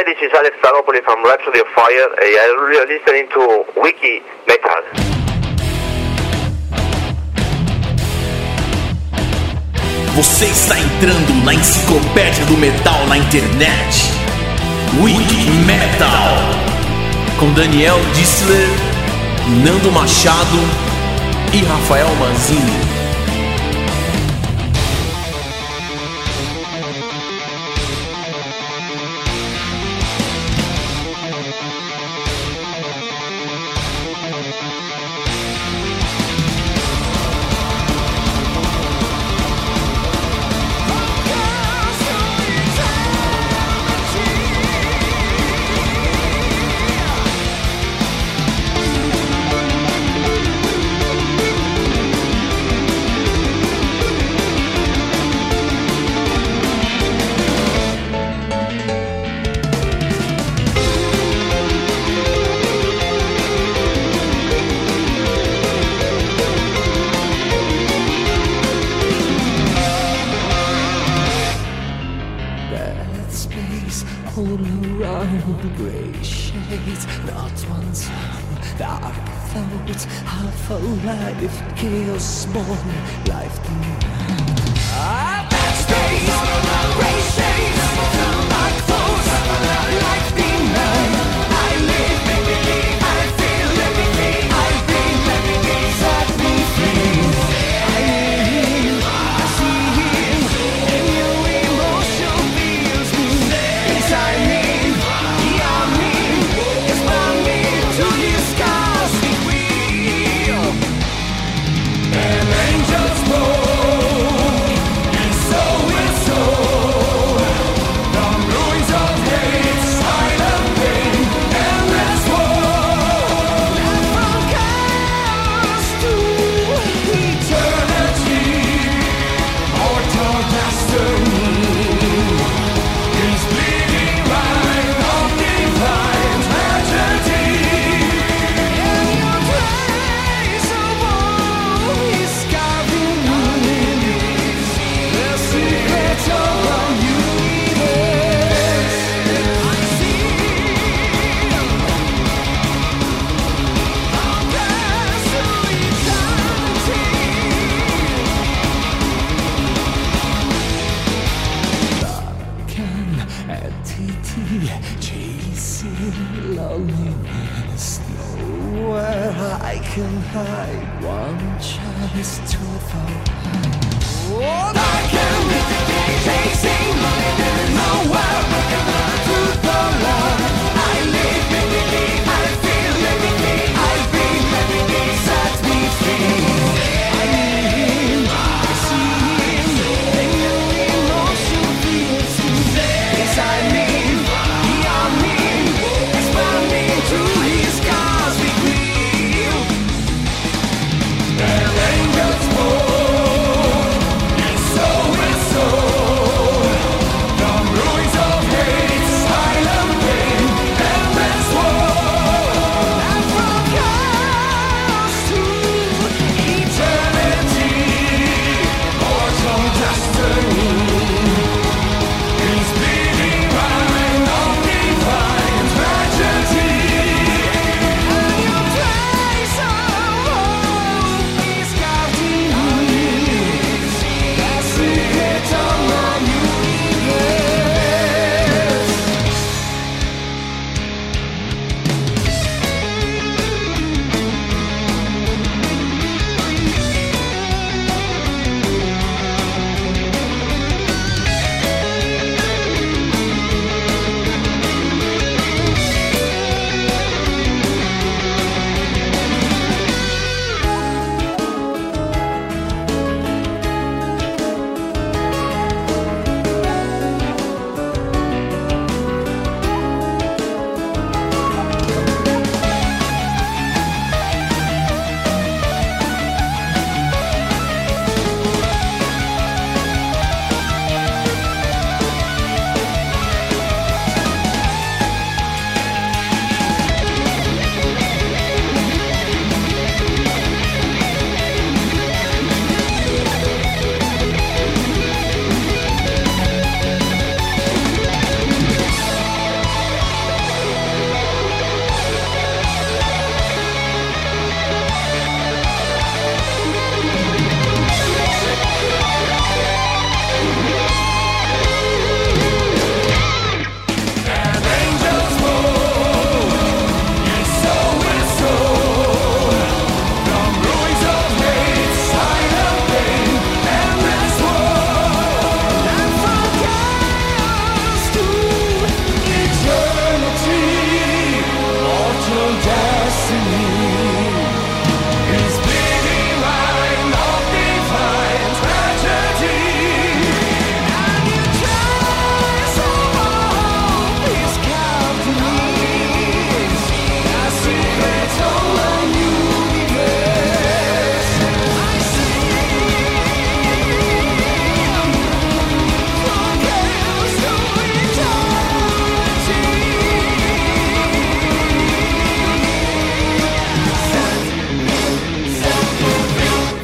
Hi, this is Alex Staropoli from Rhapsody of Fire. Uh, you're listening to Wiki Metal. Você está entrando na enciclopédia do metal na internet. Wiki Metal. Com Daniel Dissler, Nando Machado e Rafael Manzini.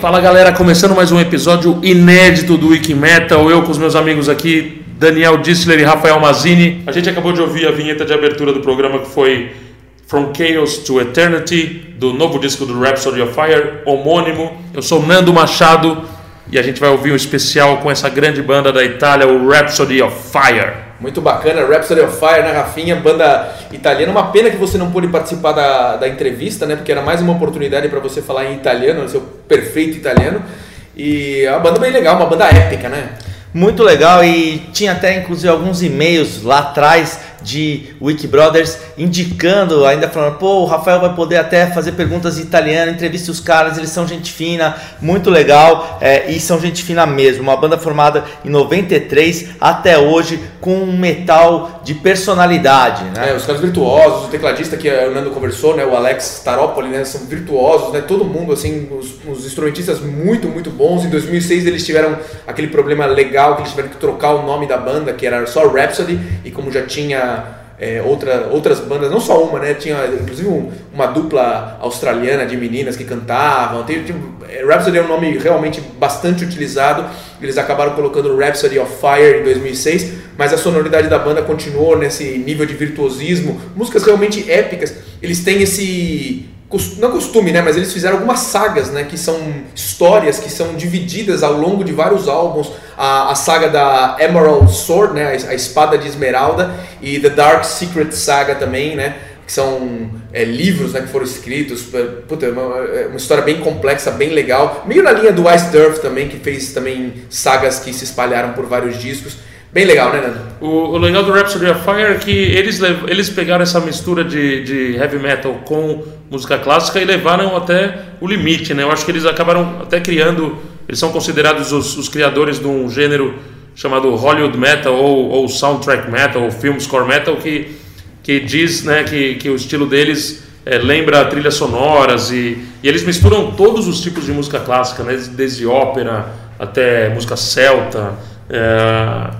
Fala galera, começando mais um episódio inédito do Wiki Metal. Eu com os meus amigos aqui, Daniel Dissler e Rafael Mazini. A gente acabou de ouvir a vinheta de abertura do programa que foi From Chaos to Eternity, do novo disco do Rhapsody of Fire, homônimo. Eu sou Nando Machado e a gente vai ouvir um especial com essa grande banda da Itália, o Rhapsody of Fire. Muito bacana, Rhapsody of Fire, né, Rafinha? Banda italiana. Uma pena que você não pôde participar da, da entrevista, né? Porque era mais uma oportunidade para você falar em italiano, seu perfeito italiano. E é uma banda bem legal, uma banda épica, né? Muito legal e tinha até inclusive alguns e-mails lá atrás de Wiki Brothers indicando, ainda falando, pô, o Rafael vai poder até fazer perguntas em italiano, entreviste os caras, eles são gente fina, muito legal é, e são gente fina mesmo. Uma banda formada em 93 até hoje com um metal de personalidade, né? É, os caras virtuosos, o tecladista que o Nando conversou, né, o Alex Taropoli, né, são virtuosos, né, todo mundo, assim, os, os instrumentistas muito, muito bons. Em 2006 eles tiveram aquele problema legal que eles tiveram que trocar o nome da banda, que era só Rhapsody, e como já tinha é, outra, outras bandas, não só uma, né? Tinha inclusive um, uma dupla australiana de meninas que cantavam. Tem, tem, é, Rhapsody é um nome realmente bastante utilizado. Eles acabaram colocando Rhapsody of Fire em 2006, mas a sonoridade da banda continuou nesse nível de virtuosismo. Músicas realmente épicas. Eles têm esse não costume, né, mas eles fizeram algumas sagas, né, que são histórias que são divididas ao longo de vários álbuns. A, a saga da Emerald Sword, né, a, a, espada de esmeralda, e The Dark Secret Saga também, né, que são é, livros, né, que foram escritos. Puta, é uma, é uma, história bem complexa, bem legal. Meio na linha do Ice Turf também, que fez também sagas que se espalharam por vários discos. Bem legal, né, Nando? O, o legal do Rhapsody of Fire é que eles, eles pegaram essa mistura de, de heavy metal com música clássica e levaram até o limite, né? Eu acho que eles acabaram até criando, eles são considerados os, os criadores de um gênero chamado Hollywood Metal ou, ou Soundtrack Metal ou Film Score Metal que, que diz né, que, que o estilo deles é, lembra trilhas sonoras e, e eles misturam todos os tipos de música clássica, né? desde ópera até música celta. É,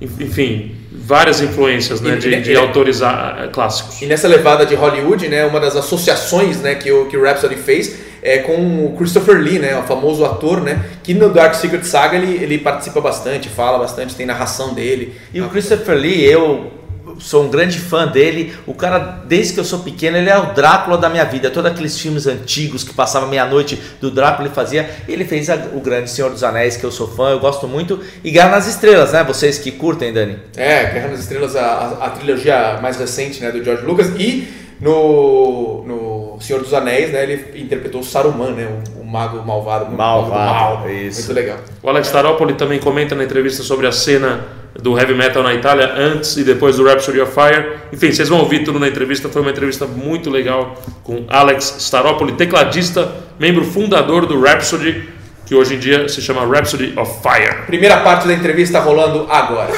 enfim, várias influências né, de, de autores ah, clássicos. E nessa levada de Hollywood, né, uma das associações né, que, o, que o Rhapsody fez é com o Christopher Lee, né, o famoso ator, né, que no Dark Secret Saga ele, ele participa bastante, fala bastante, tem narração dele. E o Christopher Lee, eu sou um grande fã dele. O cara, desde que eu sou pequeno, ele é o Drácula da minha vida. Todos aqueles filmes antigos que passava meia-noite do Drácula ele fazia. Ele fez a, o Grande Senhor dos Anéis, que eu sou fã, eu gosto muito. E Guerra nas Estrelas, né? Vocês que curtem, Dani? É, Guerra nas Estrelas, a, a, a trilogia mais recente né, do George Lucas. E no, no Senhor dos Anéis, né, ele interpretou Saruman, né, o, o mago malvado. Malvado, mal, isso. Muito legal. O Alex Taropoli também comenta na entrevista sobre a cena do heavy metal na Itália, antes e depois do Rhapsody of Fire. Enfim, vocês vão ouvir tudo na entrevista. Foi uma entrevista muito legal com Alex Staropoli, tecladista, membro fundador do Rhapsody, que hoje em dia se chama Rhapsody of Fire. Primeira parte da entrevista rolando agora.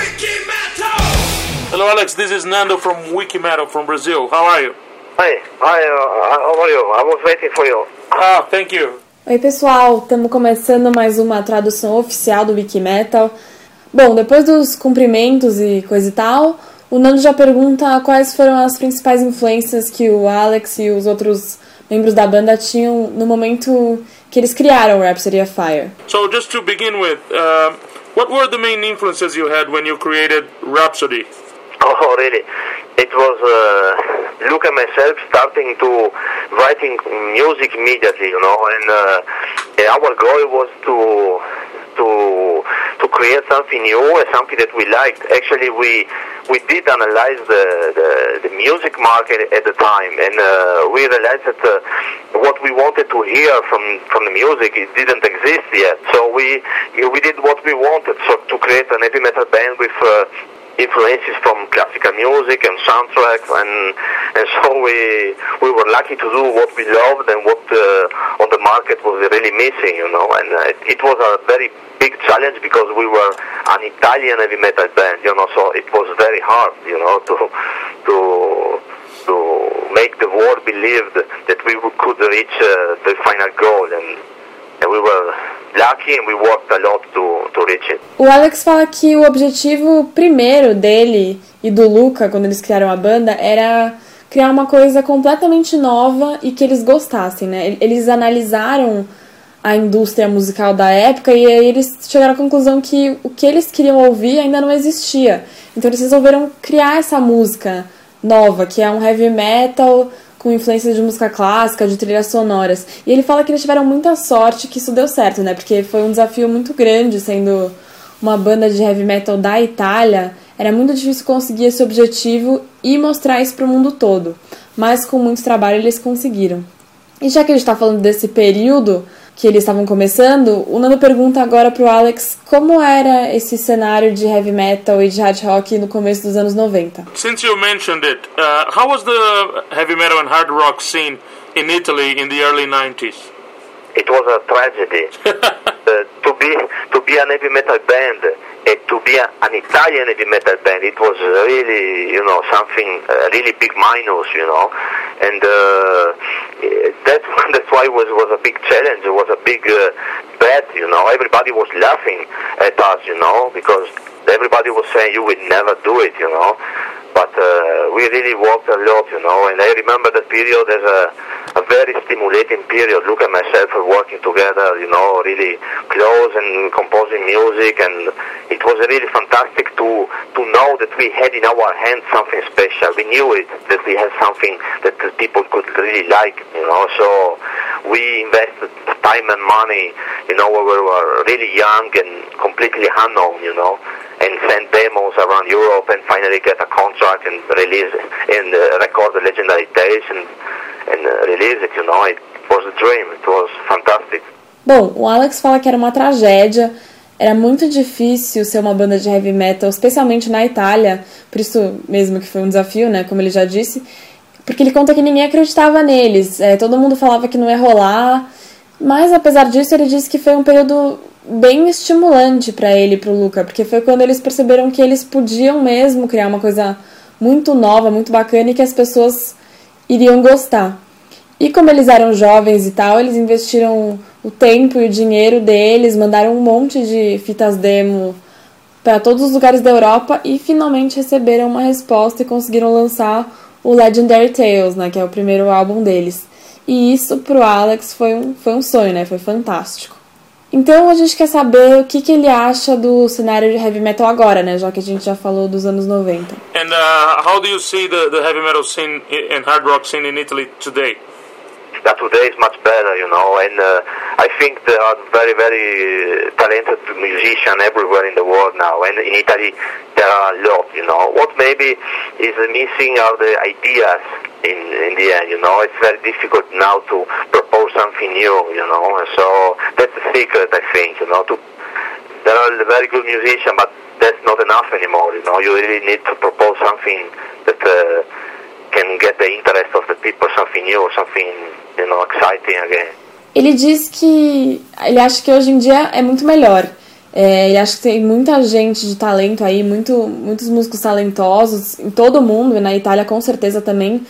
Hello, Alex. This is Nando from Wiki Metal from Brazil. How are you? Hi. Hi. Uh, how are you? I was waiting for you. Ah, thank you. Oi, pessoal. Estamos começando mais uma tradução oficial do Wiki Metal. Bom, depois dos cumprimentos e coisa e tal, o Nando já pergunta quais foram as principais influências que o Alex e os outros membros da banda tinham no momento que eles criaram Rhapsody of Fire. So just to begin with, uh, what were the main influences you had when you created Rhapsody? Oh, really? It was uh, Luke and myself starting to writing music immediately, you know, and uh, our goal was to to to create something new and something that we liked. Actually, we we did analyze the the, the music market at the time, and uh, we realized that uh, what we wanted to hear from from the music it didn't exist yet. So we we did what we wanted, so to create an heavy metal band with. Uh, influences from classical music and soundtracks, and and so we we were lucky to do what we loved and what uh, on the market was really missing, you know. And uh, it, it was a very big challenge because we were an Italian heavy metal band, you know. So it was very hard, you know, to to to make the world believe that we could reach uh, the final goal and and we were O Alex fala que o objetivo primeiro dele e do Luca, quando eles criaram a banda, era criar uma coisa completamente nova e que eles gostassem, né? Eles analisaram a indústria musical da época e aí eles chegaram à conclusão que o que eles queriam ouvir ainda não existia. Então eles resolveram criar essa música nova, que é um heavy metal com influências de música clássica, de trilhas sonoras. E ele fala que eles tiveram muita sorte que isso deu certo, né? Porque foi um desafio muito grande sendo uma banda de heavy metal da Itália. Era muito difícil conseguir esse objetivo e mostrar isso para o mundo todo. Mas com muito trabalho eles conseguiram. E já que a gente está falando desse período, que eles estavam começando, o Nando pergunta agora pro Alex como era esse cenário de heavy metal e de hard rock no começo dos anos 90. Since you mentioned it, uh, how was the heavy metal and hard rock scene in Italy in the early 90s? It was a tragedy. uh, to be to be an heavy metal band and to be a, an Italian heavy metal band, it was really, you know, something uh, really big minus, you know, and uh, that that's why it was was a big challenge. It was a big uh, bet, you know. Everybody was laughing at us, you know, because everybody was saying you would never do it, you know. But uh, we really worked a lot, you know, and I remember that period as a, a very stimulating period. Look at myself were working together, you know, really close and composing music, and it was really fantastic to to know that we had in our hands something special. We knew it that we had something that people could really like, you know. So we invested time and money, you know, we were really young and completely unknown, you know and send demos around Europe and finally get a contract and release and uh, record the legendary days and, and uh, release it, you know. It was a dream. It was fantastic. Bom, o Alex fala que era uma tragédia. Era muito difícil ser uma banda de heavy metal, especialmente na Itália, por isso mesmo que foi um desafio, né, como ele já disse, porque ele conta que ninguém acreditava neles, é, todo mundo falava que não ia rolar, mas apesar disso ele disse que foi um período bem estimulante para ele e para o Luca, porque foi quando eles perceberam que eles podiam mesmo criar uma coisa muito nova, muito bacana e que as pessoas iriam gostar. E como eles eram jovens e tal, eles investiram o tempo e o dinheiro deles, mandaram um monte de fitas demo para todos os lugares da Europa e finalmente receberam uma resposta e conseguiram lançar o Legendary Tales, né, que é o primeiro álbum deles. E isso pro Alex foi um, foi um sonho, né? Foi fantástico. Então a gente quer saber o que, que ele acha do cenário de heavy metal agora, né? Já que a gente já falou dos anos 90. And uh, how do you see the, the heavy metal scene and hard rock scene in Italy today? That today is much better, you know, and uh, I think there are very, very talented musicians everywhere in the world now, and in Italy there are a lot, you know. What maybe is missing are the ideas in, in the end, you know. It's very difficult now to propose something new, you know, so that's the secret, I think, you know. To, there are very good musicians, but that's not enough anymore, you know. You really need to propose something that uh, can get the interest of the people, something new, something, Ele diz que ele acha que hoje em dia é muito melhor. É, ele acha que tem muita gente de talento aí, muito, muitos músicos talentosos em todo o mundo, e na Itália com certeza também.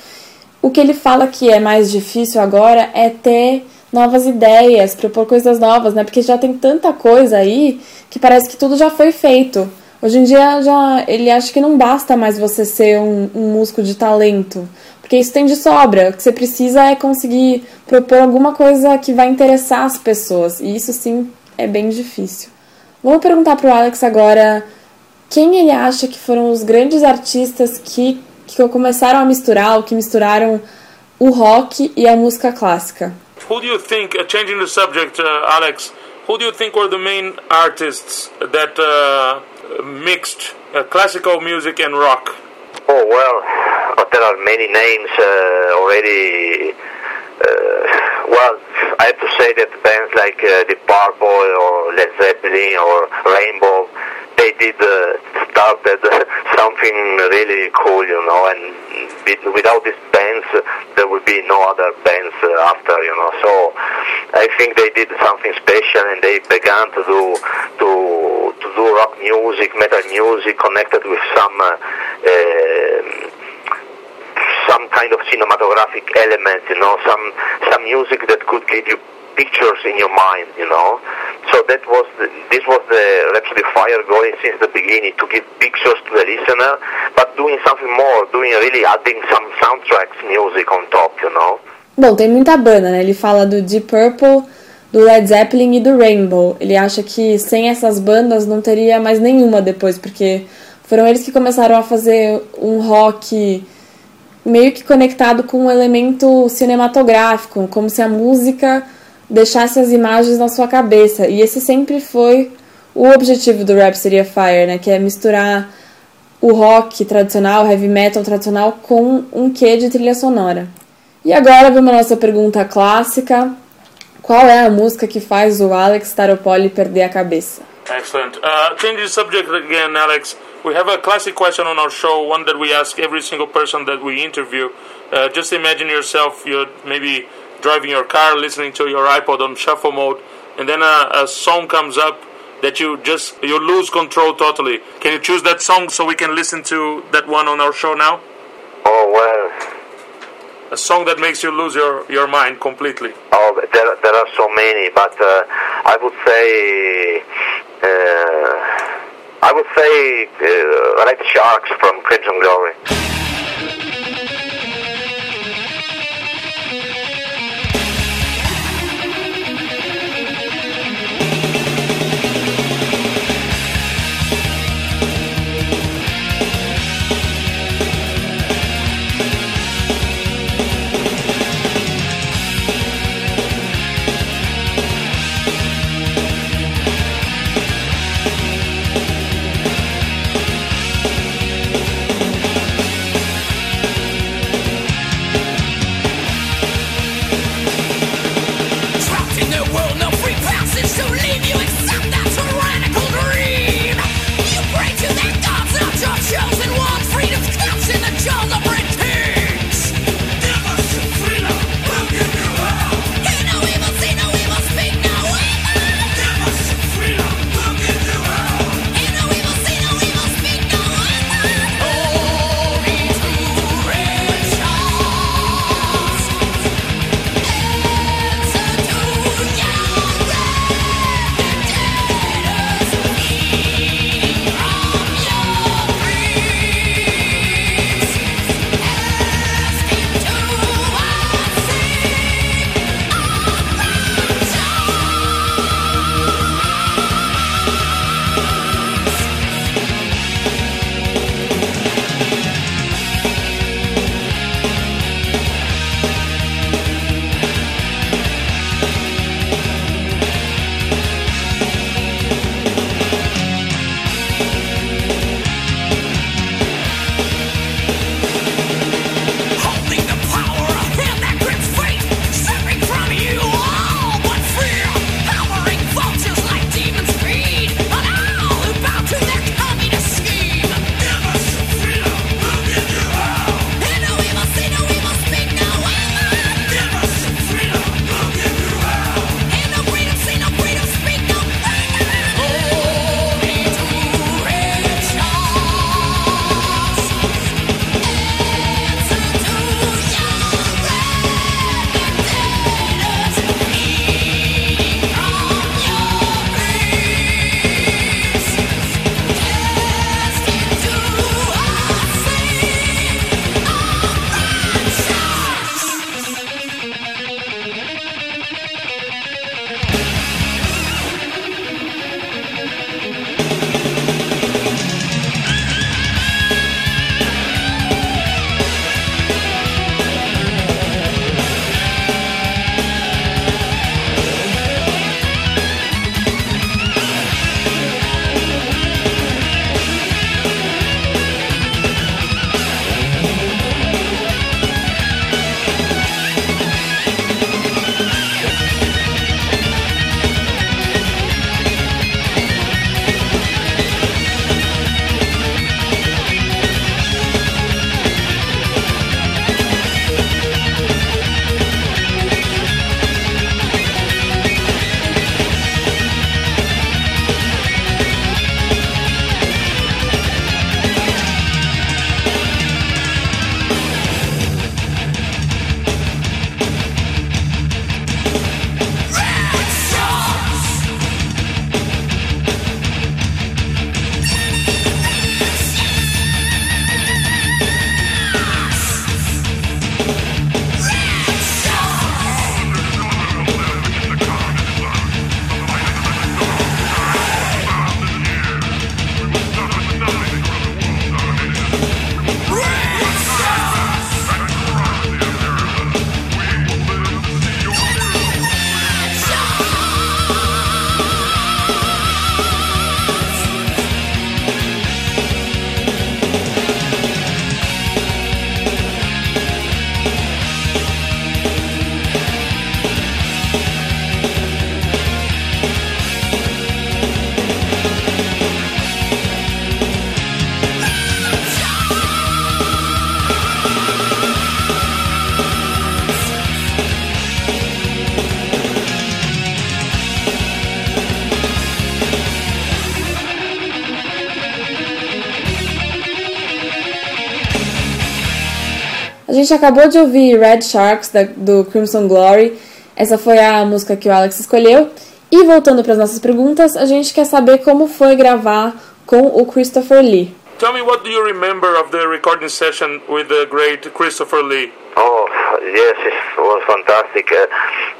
O que ele fala que é mais difícil agora é ter novas ideias, propor coisas novas, né? Porque já tem tanta coisa aí que parece que tudo já foi feito. Hoje em dia já ele acha que não basta mais você ser um, um músico de talento, porque isso tem de sobra. O que você precisa é conseguir propor alguma coisa que vai interessar as pessoas, e isso sim é bem difícil. Vamos perguntar para o Alex agora quem ele acha que foram os grandes artistas que, que começaram a misturar, ou que misturaram o rock e a música clássica. Who do you think, uh, changing the subject, uh, Alex, who do you think were the main artists that uh, mixed uh, classical music and rock? Oh well, there are many names uh, already. Uh, well, I have to say that bands like uh, the Purple or Led Zeppelin or Rainbow, they did uh, started something really cool, you know. And without these bands, there would be no other bands uh, after, you know. So I think they did something special, and they began to do to to do rock music, metal music, connected with some. Uh, some kind of cinematographic element, you know, some some music that could give you pictures in your mind, you know. So that was the, this was the Rhapsody Fire going since the beginning to give pictures to the listener, but doing something more, doing really adding some soundtracks music on top, you know. Bom, tem muita banda, né? Ele fala do Deep Purple, do Led Zeppelin e do Rainbow. Ele acha que sem essas bandas não teria mais nenhuma depois, porque foram eles que começaram a fazer um rock meio que conectado com um elemento cinematográfico, como se a música deixasse as imagens na sua cabeça. E esse sempre foi o objetivo do Rhapsody of Fire, né, que é misturar o rock tradicional, o heavy metal tradicional com um quê de trilha sonora. E agora vamos à nossa pergunta clássica. Qual é a música que faz o Alex Staropoli perder a cabeça? Excellent. Uh, change the subject again, Alex. We have a classic question on our show, one that we ask every single person that we interview. Uh, just imagine yourself, you're maybe driving your car, listening to your iPod on shuffle mode, and then a, a song comes up that you just you lose control totally. Can you choose that song so we can listen to that one on our show now? Oh well. A song that makes you lose your, your mind completely. Oh, there, there are so many, but uh, I would say uh, I would say uh, Red Sharks from Crimson Glory. Gente acabou de ouvir Red Sharks da, do Crimson Glory. Essa foi a música que o Alex escolheu. E voltando para as nossas perguntas, a gente quer saber como foi gravar com o Christopher Lee. Tell me what do you remember of the recording session with the great Christopher Lee? Oh, yes, it was fantastic. Uh,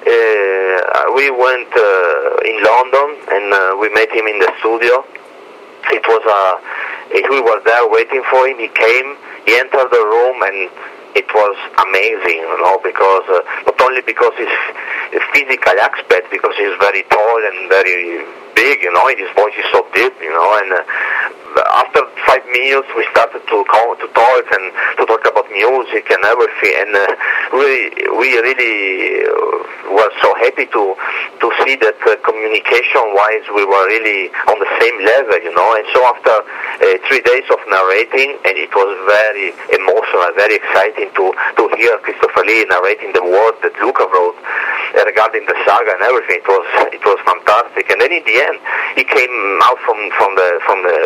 uh, we went uh, in London and uh, we met him in the studio. It was uh, it, we were there waiting for him. He came, he entered the room, and it was amazing, you know, because uh, not only because he's a physical aspect, because he's very tall and very big, you know, and his voice is so deep, you know, and uh, after five minutes we started to call, to talk and to talk about music and everything, and uh, we we really uh, were so happy to to see that uh, communication-wise we were really on the same level, you know, and so after uh, three days of narrating, and it was very emotional, very exciting to to hear Christopher Lee narrating the words that Luca wrote uh, regarding the saga and everything. It was it was fantastic, and then in the end he came out from from the from the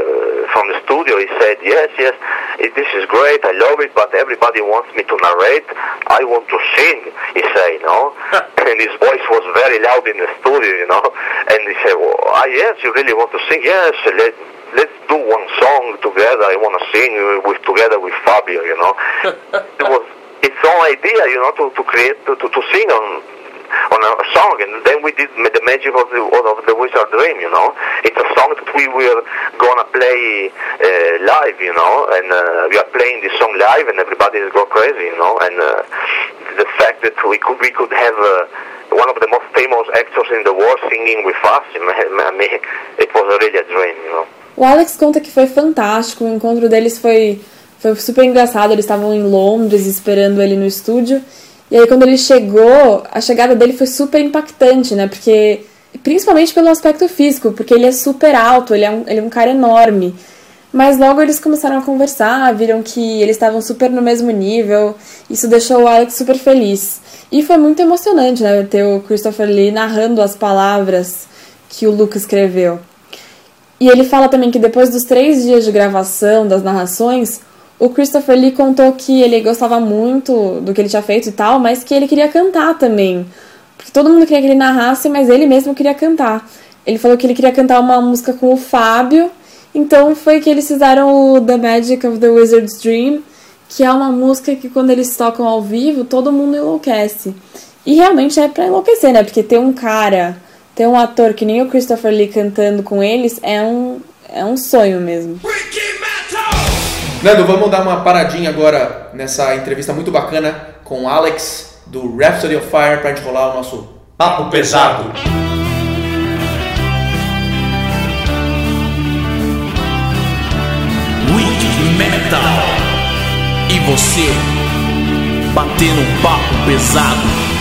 from the studio. He said, "Yes, yes, this is great. I love it, but everybody wants me to narrate. I want to sing." He said, "You know," and his voice was very loud in the studio, you know. And he said, well, ah, "Yes, you really want to sing? Yes, let." Let's do one song together. I want to sing with together with Fabio. You know, it was its own idea. You know, to, to create to, to, to sing on on a song, and then we did the magic of the of the Wizard Dream. You know, it's a song that we were gonna play uh, live. You know, and uh, we are playing this song live, and everybody is go crazy. You know, and uh, the fact that we could we could have. Uh, one of the most famous actors in the world singing with us, I mean, it was really a dream, you know. O Alex conta que foi fantástico, o encontro deles foi, foi super engraçado. Eles estavam em Londres esperando ele no estúdio. E aí, quando ele chegou, a chegada dele foi super impactante, né? Porque, principalmente pelo aspecto físico, porque ele é super alto, ele é um, ele é um cara enorme. Mas logo eles começaram a conversar, viram que eles estavam super no mesmo nível. Isso deixou o Alex super feliz. E foi muito emocionante, né? Ter o Christopher Lee narrando as palavras que o Luke escreveu. E ele fala também que depois dos três dias de gravação das narrações, o Christopher Lee contou que ele gostava muito do que ele tinha feito e tal, mas que ele queria cantar também. Porque todo mundo queria que ele narrasse, mas ele mesmo queria cantar. Ele falou que ele queria cantar uma música com o Fábio, então foi que eles fizeram o The Magic of the Wizard's Dream, que é uma música que quando eles tocam ao vivo, todo mundo enlouquece. E realmente é pra enlouquecer, né? Porque ter um cara, ter um ator que nem o Christopher Lee cantando com eles é um, é um sonho mesmo. Nando, vamos dar uma paradinha agora nessa entrevista muito bacana com o Alex do Rhapsody of Fire pra gente rolar o nosso Papo pesado. Wiki Metal. E você, batendo um papo pesado.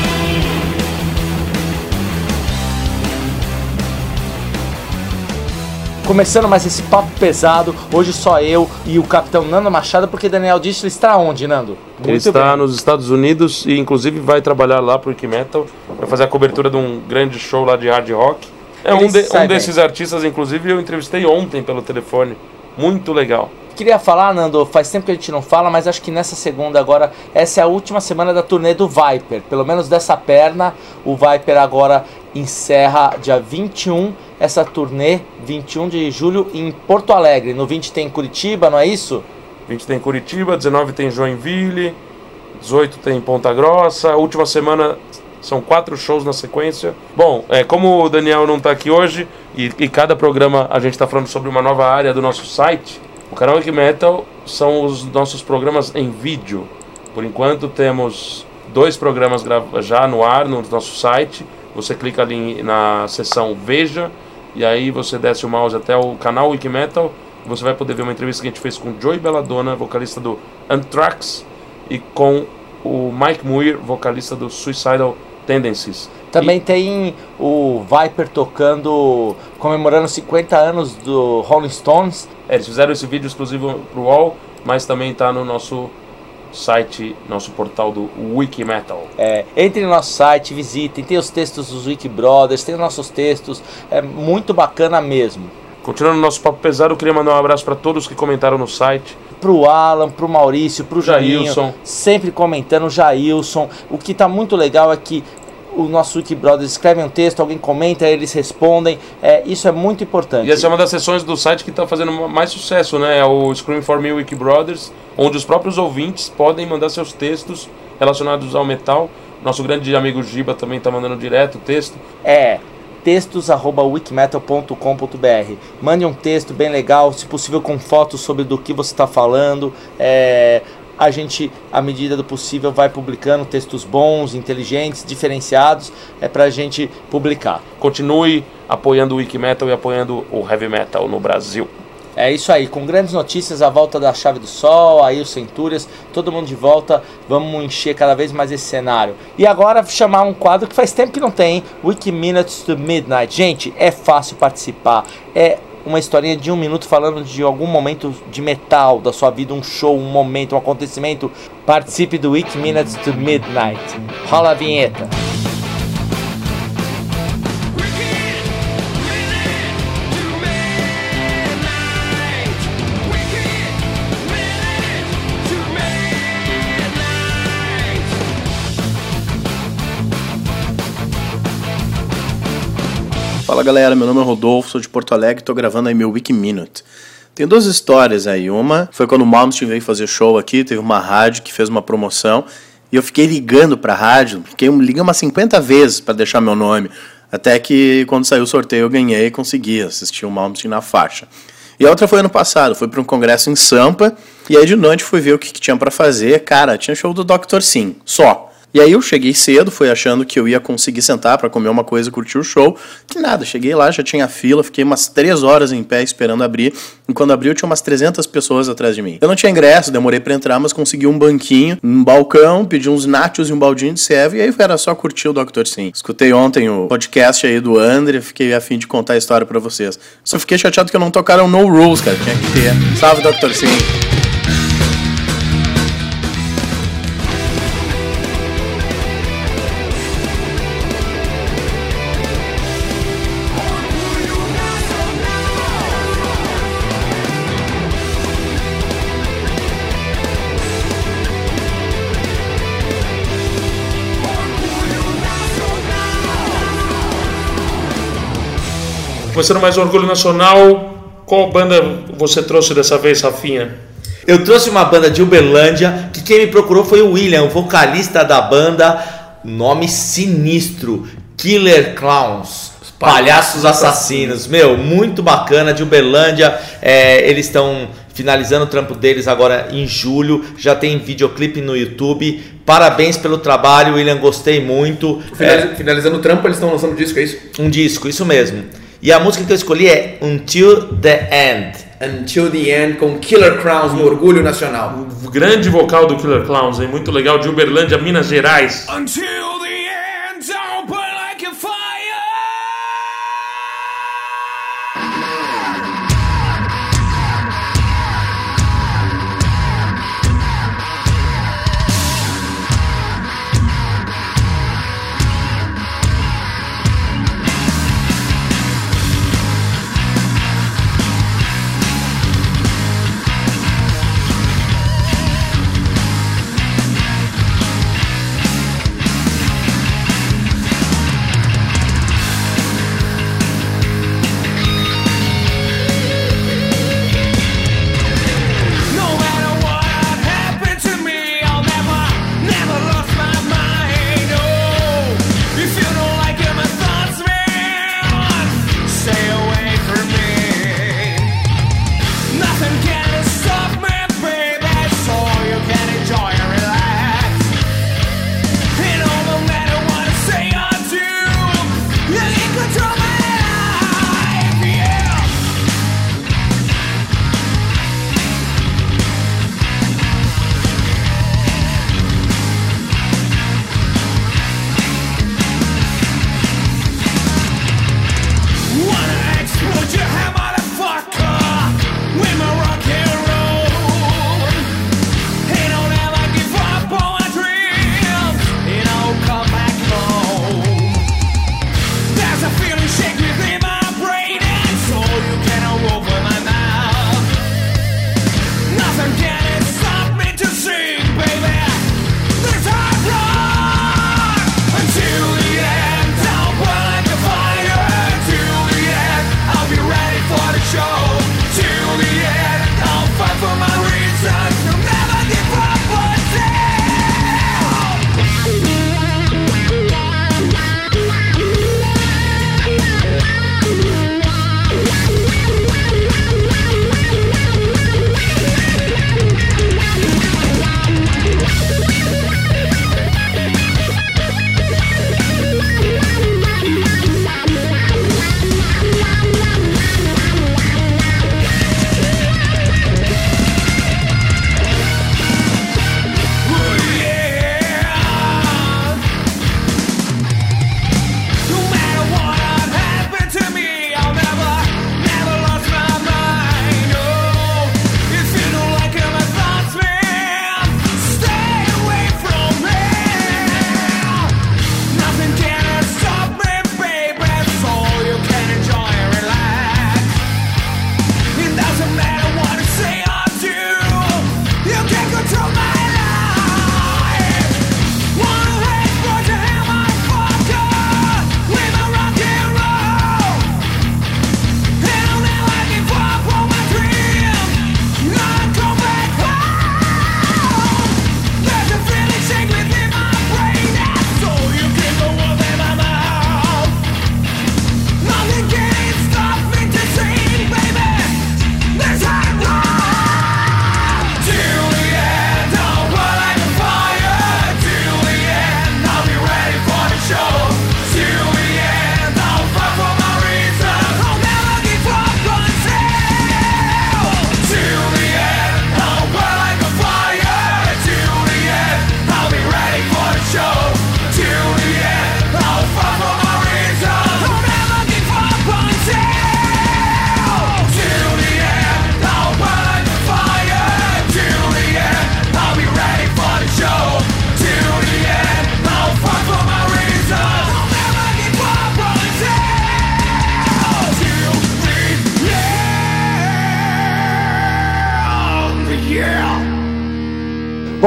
Começando mais esse papo pesado, hoje só eu e o capitão Nando Machado, porque Daniel disse ele está onde, Nando? Ele está nos Estados Unidos e inclusive vai trabalhar lá pro Wiki Metal, vai fazer a cobertura de um grande show lá de hard rock. É Ele um, de- um desses artistas, inclusive, eu entrevistei ontem pelo telefone. Muito legal. Queria falar, Nando, faz tempo que a gente não fala, mas acho que nessa segunda agora, essa é a última semana da turnê do Viper. Pelo menos dessa perna, o Viper agora encerra dia 21 essa turnê, 21 de julho em Porto Alegre. No 20 tem Curitiba, não é isso? 20 tem Curitiba, 19 tem Joinville, 18 tem Ponta Grossa. A última semana são quatro shows na sequência. Bom, é, como o Daniel não está aqui hoje e, e cada programa a gente está falando sobre uma nova área do nosso site, o Wiki Metal são os nossos programas em vídeo. Por enquanto temos dois programas já no ar no nosso site. Você clica ali na seção Veja e aí você desce o mouse até o canal Wiki Metal. Você vai poder ver uma entrevista que a gente fez com Joey Belladonna, vocalista do Anthrax, e com o Mike Muir, vocalista do Suicidal Tendencies. Também tem o Viper tocando, comemorando 50 anos do Rolling Stones. É, eles fizeram esse vídeo exclusivo pro UOL, mas também está no nosso site, nosso portal do Wikimetal. É, entre no nosso site, visitem, tem os textos dos Wiki Brothers, tem os nossos textos, é muito bacana mesmo. Continuando o nosso papo pesado, eu queria mandar um abraço para todos que comentaram no site. Pro Alan, pro Maurício, pro Jailson. sempre comentando, Jailson. O que tá muito legal é que o nosso Wiki Brothers escreve um texto, alguém comenta, eles respondem. É, isso é muito importante. E essa é uma das sessões do site que está fazendo mais sucesso, né? É o Scream for Me Wiki Brothers, onde os próprios ouvintes podem mandar seus textos relacionados ao metal. Nosso grande amigo Giba também está mandando direto o texto. É textos@wikimetal.com.br. Mande um texto bem legal, se possível com fotos sobre do que você está falando. É, a gente, à medida do possível, vai publicando textos bons, inteligentes, diferenciados, é para a gente publicar. Continue apoiando o Wikimetal e apoiando o Heavy Metal no Brasil. É isso aí, com grandes notícias, a volta da Chave do Sol, aí os Centúrias, todo mundo de volta, vamos encher cada vez mais esse cenário. E agora chamar um quadro que faz tempo que não tem, hein? Wiki Minutes to Midnight. Gente, é fácil participar, é uma historinha de um minuto falando de algum momento de metal da sua vida, um show, um momento, um acontecimento. Participe do Wiki Minutes to Midnight. Rola a vinheta. Fala galera, meu nome é Rodolfo, sou de Porto Alegre e tô gravando aí meu Wiki Minute. Tem duas histórias aí. Uma foi quando o Malmsteen veio fazer show aqui, teve uma rádio que fez uma promoção e eu fiquei ligando pra rádio, fiquei ligando umas 50 vezes para deixar meu nome. Até que quando saiu o sorteio eu ganhei e consegui assistir o Malmsteen na faixa. E a outra foi ano passado, fui para um congresso em Sampa e aí de noite fui ver o que, que tinha para fazer. Cara, tinha show do Dr. Sim, só. E aí eu cheguei cedo, fui achando que eu ia conseguir sentar para comer uma coisa, curtir o show. Que nada, cheguei lá, já tinha fila, fiquei umas três horas em pé esperando abrir. E quando abriu, tinha umas 300 pessoas atrás de mim. Eu não tinha ingresso, demorei para entrar, mas consegui um banquinho, um balcão, pedi uns nachos e um baldinho de serve. E aí era só curtir o Dr. Sim. Escutei ontem o podcast aí do André, fiquei a fim de contar a história para vocês. Só fiquei chateado que não tocaram No Rules, cara. Tinha que ter. Salve, Dr. Sim. Começando mais um Orgulho Nacional, qual banda você trouxe dessa vez, Rafinha? Eu trouxe uma banda de Uberlândia que quem me procurou foi o William, o vocalista da banda, nome sinistro, Killer Clowns. Palhaços Assassinos, meu, muito bacana de Uberlândia. É, eles estão finalizando o trampo deles agora em julho. Já tem videoclipe no YouTube. Parabéns pelo trabalho, William. Gostei muito. Finaliza- Finalizando o trampo, eles estão lançando disco, é isso? É, um disco, isso mesmo. E a música que eu escolhi é Until the End. Until the End com Killer Crowns no Orgulho Nacional. O grande vocal do Killer Clowns, hein? muito legal, de Uberlândia, Minas Gerais. Until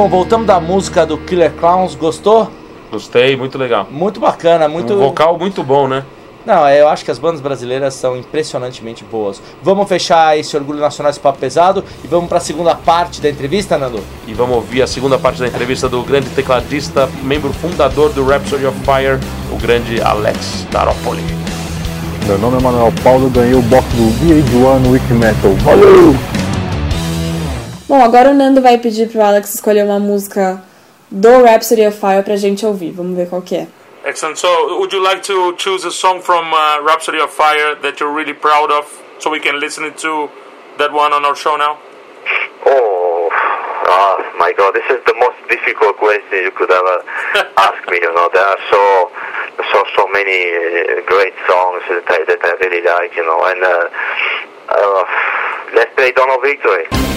Bom, voltamos da música do Killer Clowns, gostou? Gostei, muito legal. Muito bacana, muito. Um vocal muito bom, né? Não, é, eu acho que as bandas brasileiras são impressionantemente boas. Vamos fechar esse Orgulho Nacional, esse papo pesado, e vamos para a segunda parte da entrevista, Nando? E vamos ouvir a segunda parte da entrevista do grande tecladista, membro fundador do Rhapsody of Fire, o grande Alex Taropoli. Meu nome é Manuel Paulo, ganhei o box do VH1 Wiki Metal. Valeu! Bom, agora o Nando vai pedir pro Alex escolher uma música do Rhapsody of Fire pra gente ouvir. Vamos ver qual que é. Excellent. So, would you like to choose a song from uh, Rhapsody of Fire that you're really proud of, so we can listen to that one on our show now? Oh, oh my God! This is the most difficult question you could ever ask me. You know, there are so so so many uh, great songs that I, that I really like. You know, and uh, uh, let's play Dawn of Victory.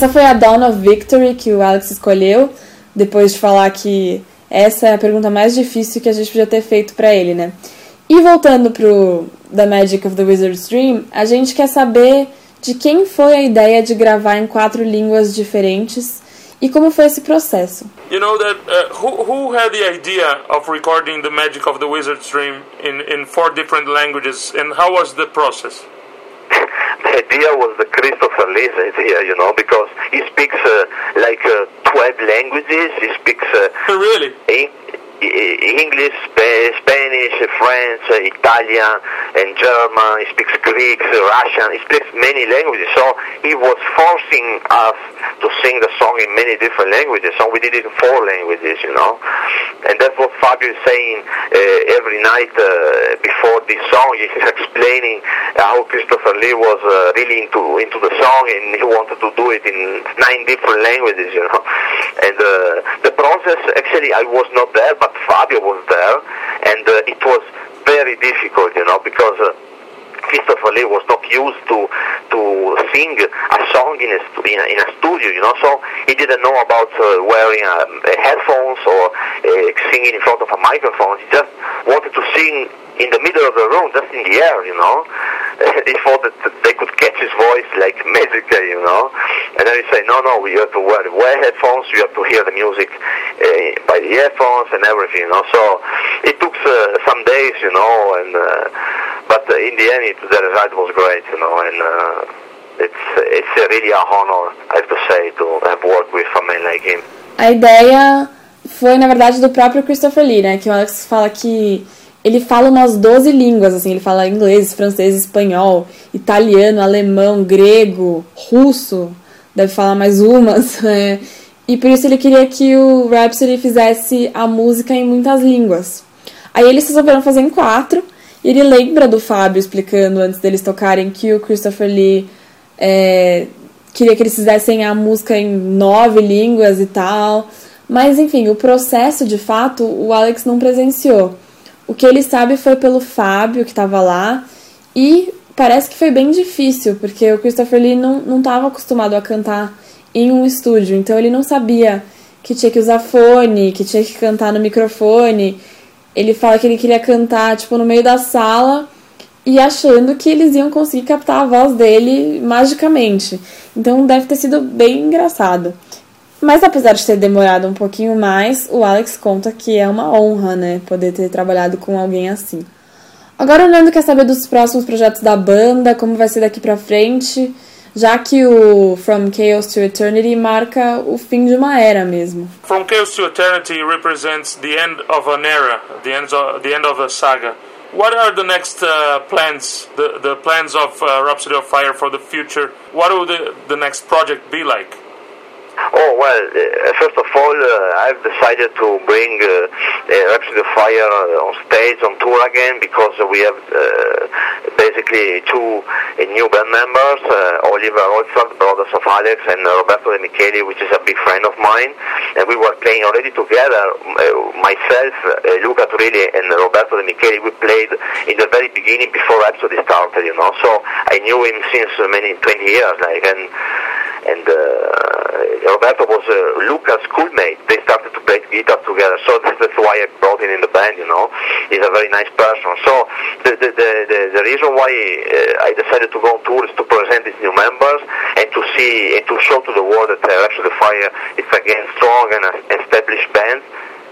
Essa foi a Dawn of Victory que o Alex escolheu, depois de falar que essa é a pergunta mais difícil que a gente podia ter feito para ele, né? E voltando pro The Magic of the Wizard's Dream, a gente quer saber de quem foi a ideia de gravar em quatro línguas diferentes e como foi esse processo. You know that uh, who who had the idea of recording the Magic of the Wizard's Dream in in four different languages, and how was the process? The idea was the Christopher Lee's idea, you know, because he speaks uh, like uh, 12 languages. He speaks uh, really? en- e- English, Spanish, French, Italian, and German. He speaks Greek, Russian. He speaks many languages. So he was forcing us to sing the song in many different languages. So we did it in four languages, you know. And that's what Fabio is saying uh, every night uh, before this song. He's explaining how Christopher Lee was uh, really into into the song, and he wanted to do it in nine different languages, you know. And uh, the process, actually, I was not there, but Fabio was there, and uh, it was very difficult, you know, because. Uh, Christopher Lee was not used to to sing a song in a, in a, in a studio, you know, so he didn't know about uh, wearing uh, headphones or uh, singing in front of a microphone. He just wanted to sing in the middle of the room, just in the air, you know. he thought that they could catch his voice like magically, you know. And then he said, no, no, you have to wear, wear headphones, you have to hear the music uh, by the headphones and everything, you know. So it took uh, some days, you know, and uh, but in the end, it, the result was great, you know, and uh, it's it's really a honor, I have to say, to have worked with a man like him. A ideia foi, na verdade, do próprio Christopher Lee, né? Que o Alex fala que ele fala umas 12 línguas, assim, ele fala inglês, francês, espanhol, italiano, alemão, grego, russo, deve falar mais umas, né? E por isso ele queria que o Rhapsody fizesse a música em muitas línguas. Aí eles resolveram fazer em quatro, e ele lembra do Fábio explicando antes deles tocarem que o Christopher Lee é, queria que eles fizessem a música em nove línguas e tal. Mas enfim, o processo de fato o Alex não presenciou. O que ele sabe foi pelo Fábio que estava lá e parece que foi bem difícil, porque o Christopher Lee não estava acostumado a cantar em um estúdio, então ele não sabia que tinha que usar fone, que tinha que cantar no microfone. Ele fala que ele queria cantar tipo no meio da sala e achando que eles iam conseguir captar a voz dele magicamente. Então deve ter sido bem engraçado. Mas apesar de ter demorado um pouquinho mais, o Alex conta que é uma honra, né, poder ter trabalhado com alguém assim. Agora o Nando quer saber dos próximos projetos da banda, como vai ser daqui pra frente, já que o From Chaos to Eternity marca o fim de uma era mesmo. From Chaos to Eternity represents the end of an era, the end of, the end of a saga. What are the next uh, plans, the, the plans of uh, Rhapsody of Fire for the future? What will the, the next project be like? Oh well, uh, first of all, uh, I've decided to bring uh, Rhapsody Fire on stage on tour again because we have uh, basically two uh, new band members, uh, Oliver Olford, brothers of Alex, and Roberto De Micheli, which is a big friend of mine. And we were playing already together. Myself, Luca Turilli, and Roberto De Micheli, we played in the very beginning before Rhapsody started, you know. So I knew him since many 20 years, like, and and uh, Roberto was uh, Luca's schoolmate. They started to play guitar together, so that's, why I brought him in the band. You know, he's a very nice person. So the the the, the, the reason why uh, I decided to go on tour is to present these new members and to see and to show to the world that uh, Rhapsody of Fire is again strong and an established band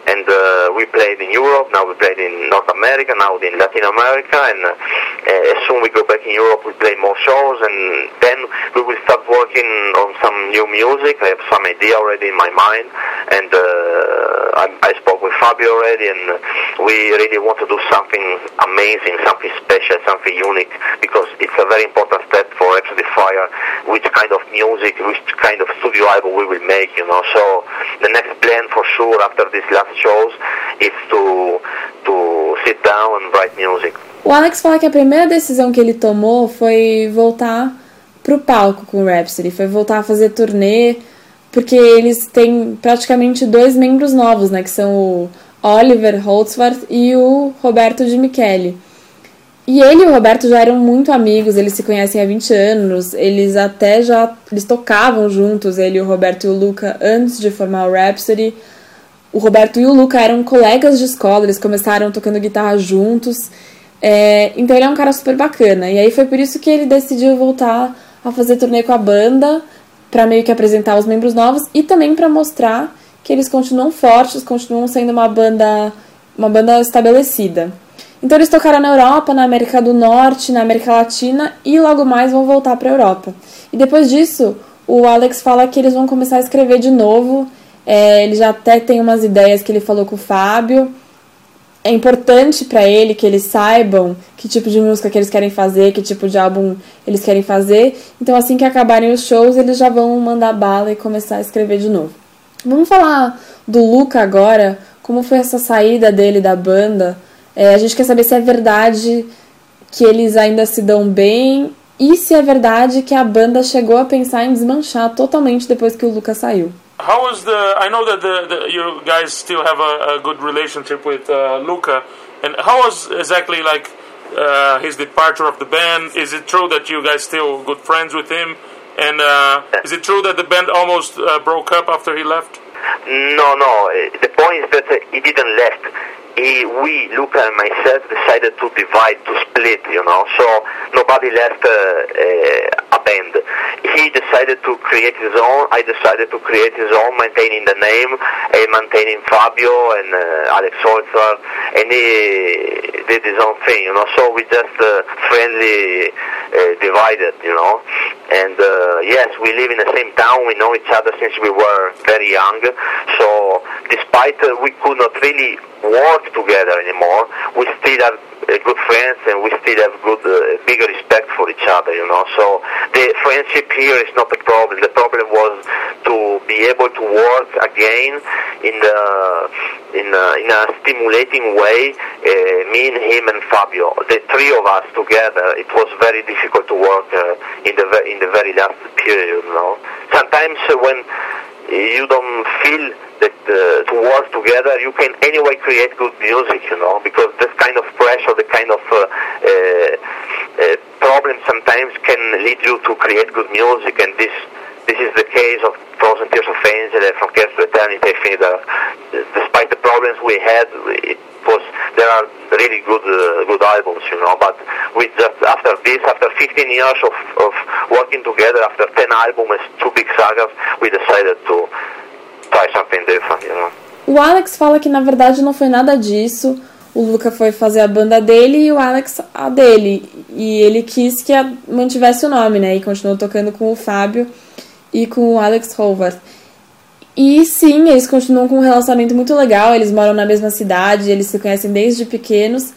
and uh, we played in Europe. Now we played in North America. Now in Latin America, and uh, as soon we go back in Europe, we play more shows, and then we will start working on some new music. I have some idea already in my mind, and uh, I, I spoke with Fabio already, and we really want to do something amazing, something special, something unique, because it's a very important step for Rhapsody Fire. Which kind of music, which kind of studio album we will make, you know. So the next plan for sure after this last shows is to to sit down and write music. O Alex fala que a primeira decisão que ele tomou foi voltar pro palco com o Rhapsody, foi voltar a fazer turnê, porque eles têm praticamente dois membros novos, né, que são o Oliver Holtzworth e o Roberto de Michele. E ele e o Roberto já eram muito amigos, eles se conhecem há 20 anos, eles até já eles tocavam juntos, ele, o Roberto e o Luca, antes de formar o Rhapsody. O Roberto e o Luca eram colegas de escola, eles começaram tocando guitarra juntos. É, então ele é um cara super bacana. E aí foi por isso que ele decidiu voltar a fazer turnê com a banda, para meio que apresentar os membros novos e também para mostrar que eles continuam fortes, continuam sendo uma banda, uma banda estabelecida. Então eles tocaram na Europa, na América do Norte, na América Latina e logo mais vão voltar para a Europa. E depois disso, o Alex fala que eles vão começar a escrever de novo. É, ele já até tem umas ideias que ele falou com o Fábio. É importante para ele que eles saibam que tipo de música que eles querem fazer, que tipo de álbum eles querem fazer. Então assim que acabarem os shows, eles já vão mandar bala e começar a escrever de novo. Vamos falar do Luca agora, como foi essa saída dele da banda. É, a gente quer saber se é verdade que eles ainda se dão bem e se é verdade que a banda chegou a pensar em desmanchar totalmente depois que o Luca saiu. How was the? I know that the, the you guys still have a, a good relationship with uh, Luca, and how was exactly like uh, his departure of the band? Is it true that you guys still good friends with him? And uh, is it true that the band almost uh, broke up after he left? No, no. The point is that he didn't left. He, we, Luca and myself, decided to divide, to split, you know. So nobody left uh, uh, a band. He decided to create his own. I decided to create his own, maintaining the name, and maintaining Fabio and uh, Alex Holzer, and he did his own thing, you know. So we just uh, friendly uh, divided, you know. And uh, yes, we live in the same town. We know each other since we were very young. So despite uh, we could not really work together anymore, we still uh, good friends and we still have good, uh, big respect for each other, you know. So the friendship here is not the problem. The problem was to be able to work again in the in a, in a stimulating way. Uh, me and him and Fabio, the three of us together, it was very difficult to work uh, in the in the very last period, you know. Sometimes uh, when you don't feel that uh, to work together, you can anyway create good music, you know, because this kind of pressure, the kind of uh, uh, uh, problem sometimes can lead you to create good music, and this this is the case of Frozen Tears of Angel and From Chaos to Eternity. I think that uh, despite the problems we had, it was there are really good uh, good albums, you know. But we just after this, after 15 years of, of working together, after 10 albums, two big sagas, we decided to O Alex fala que na verdade não foi nada disso. O Luca foi fazer a banda dele e o Alex a dele. E ele quis que a- mantivesse o nome, né? E continuou tocando com o Fábio e com o Alex Howard. E sim, eles continuam com um relacionamento muito legal. Eles moram na mesma cidade, eles se conhecem desde pequenos.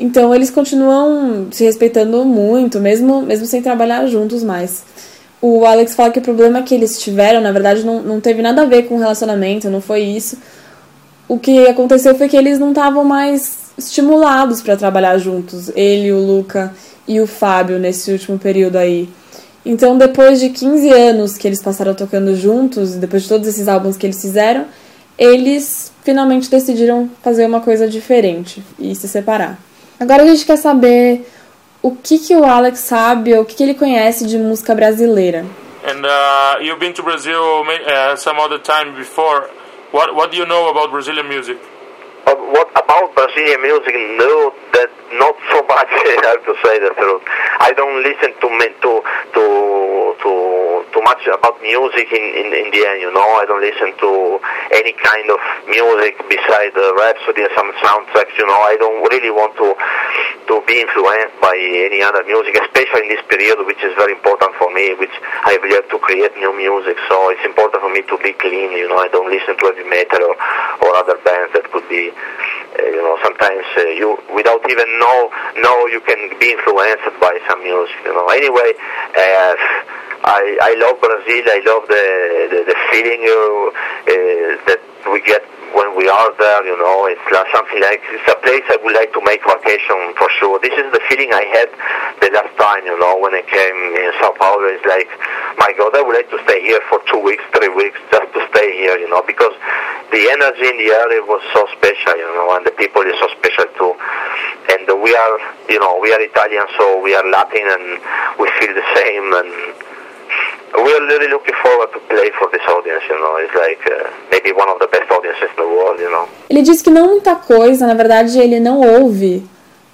Então eles continuam se respeitando muito, mesmo, mesmo sem trabalhar juntos mais. O Alex fala que o problema que eles tiveram, na verdade, não, não teve nada a ver com o relacionamento, não foi isso. O que aconteceu foi que eles não estavam mais estimulados para trabalhar juntos, ele, o Luca e o Fábio, nesse último período aí. Então, depois de 15 anos que eles passaram tocando juntos, depois de todos esses álbuns que eles fizeram, eles finalmente decidiram fazer uma coisa diferente e se separar. Agora a gente quer saber o que, que o Alex sabe, ou o que, que ele conhece de música brasileira. And uh, you've been to Brazil ma- uh, some other time before. What what do you know about Brazilian music? Uh, what about Brazilian music? No, that not so much. I have to say the truth. I don't listen to me- to to to too much about music in, in in the end. You know, I don't listen to any kind of music beside the Rhapsody and some soundtracks. You know, I don't really want to to be influenced by any other music, especially in this period, which is very important for me, which I really have to create new music. So it's important for me to be clean. You know, I don't listen to heavy metal or, or other bands that could be uh, you know, sometimes uh, you, without even know, know you can be influenced by some music. You know. Anyway, uh, I I love Brazil. I love the the, the feeling uh, uh, that we get when we are there. You know, it's like something like it's a place I would like to make vacation for sure. This is the feeling I had the last time. You know, when I came in Sao Paulo, it's like, my God, I would like to stay here for two weeks, three weeks, just to stay here. You know, because the energy in the area was so special. You know, and the people is so special too. And we are, you know, we are Italian, so we are Latin, and we feel the same, and we are really looking forward to play for this audience. You know, it's like uh, maybe one of the best audiences in the world. You know. Ele diz que não muita coisa, na verdade ele não ouve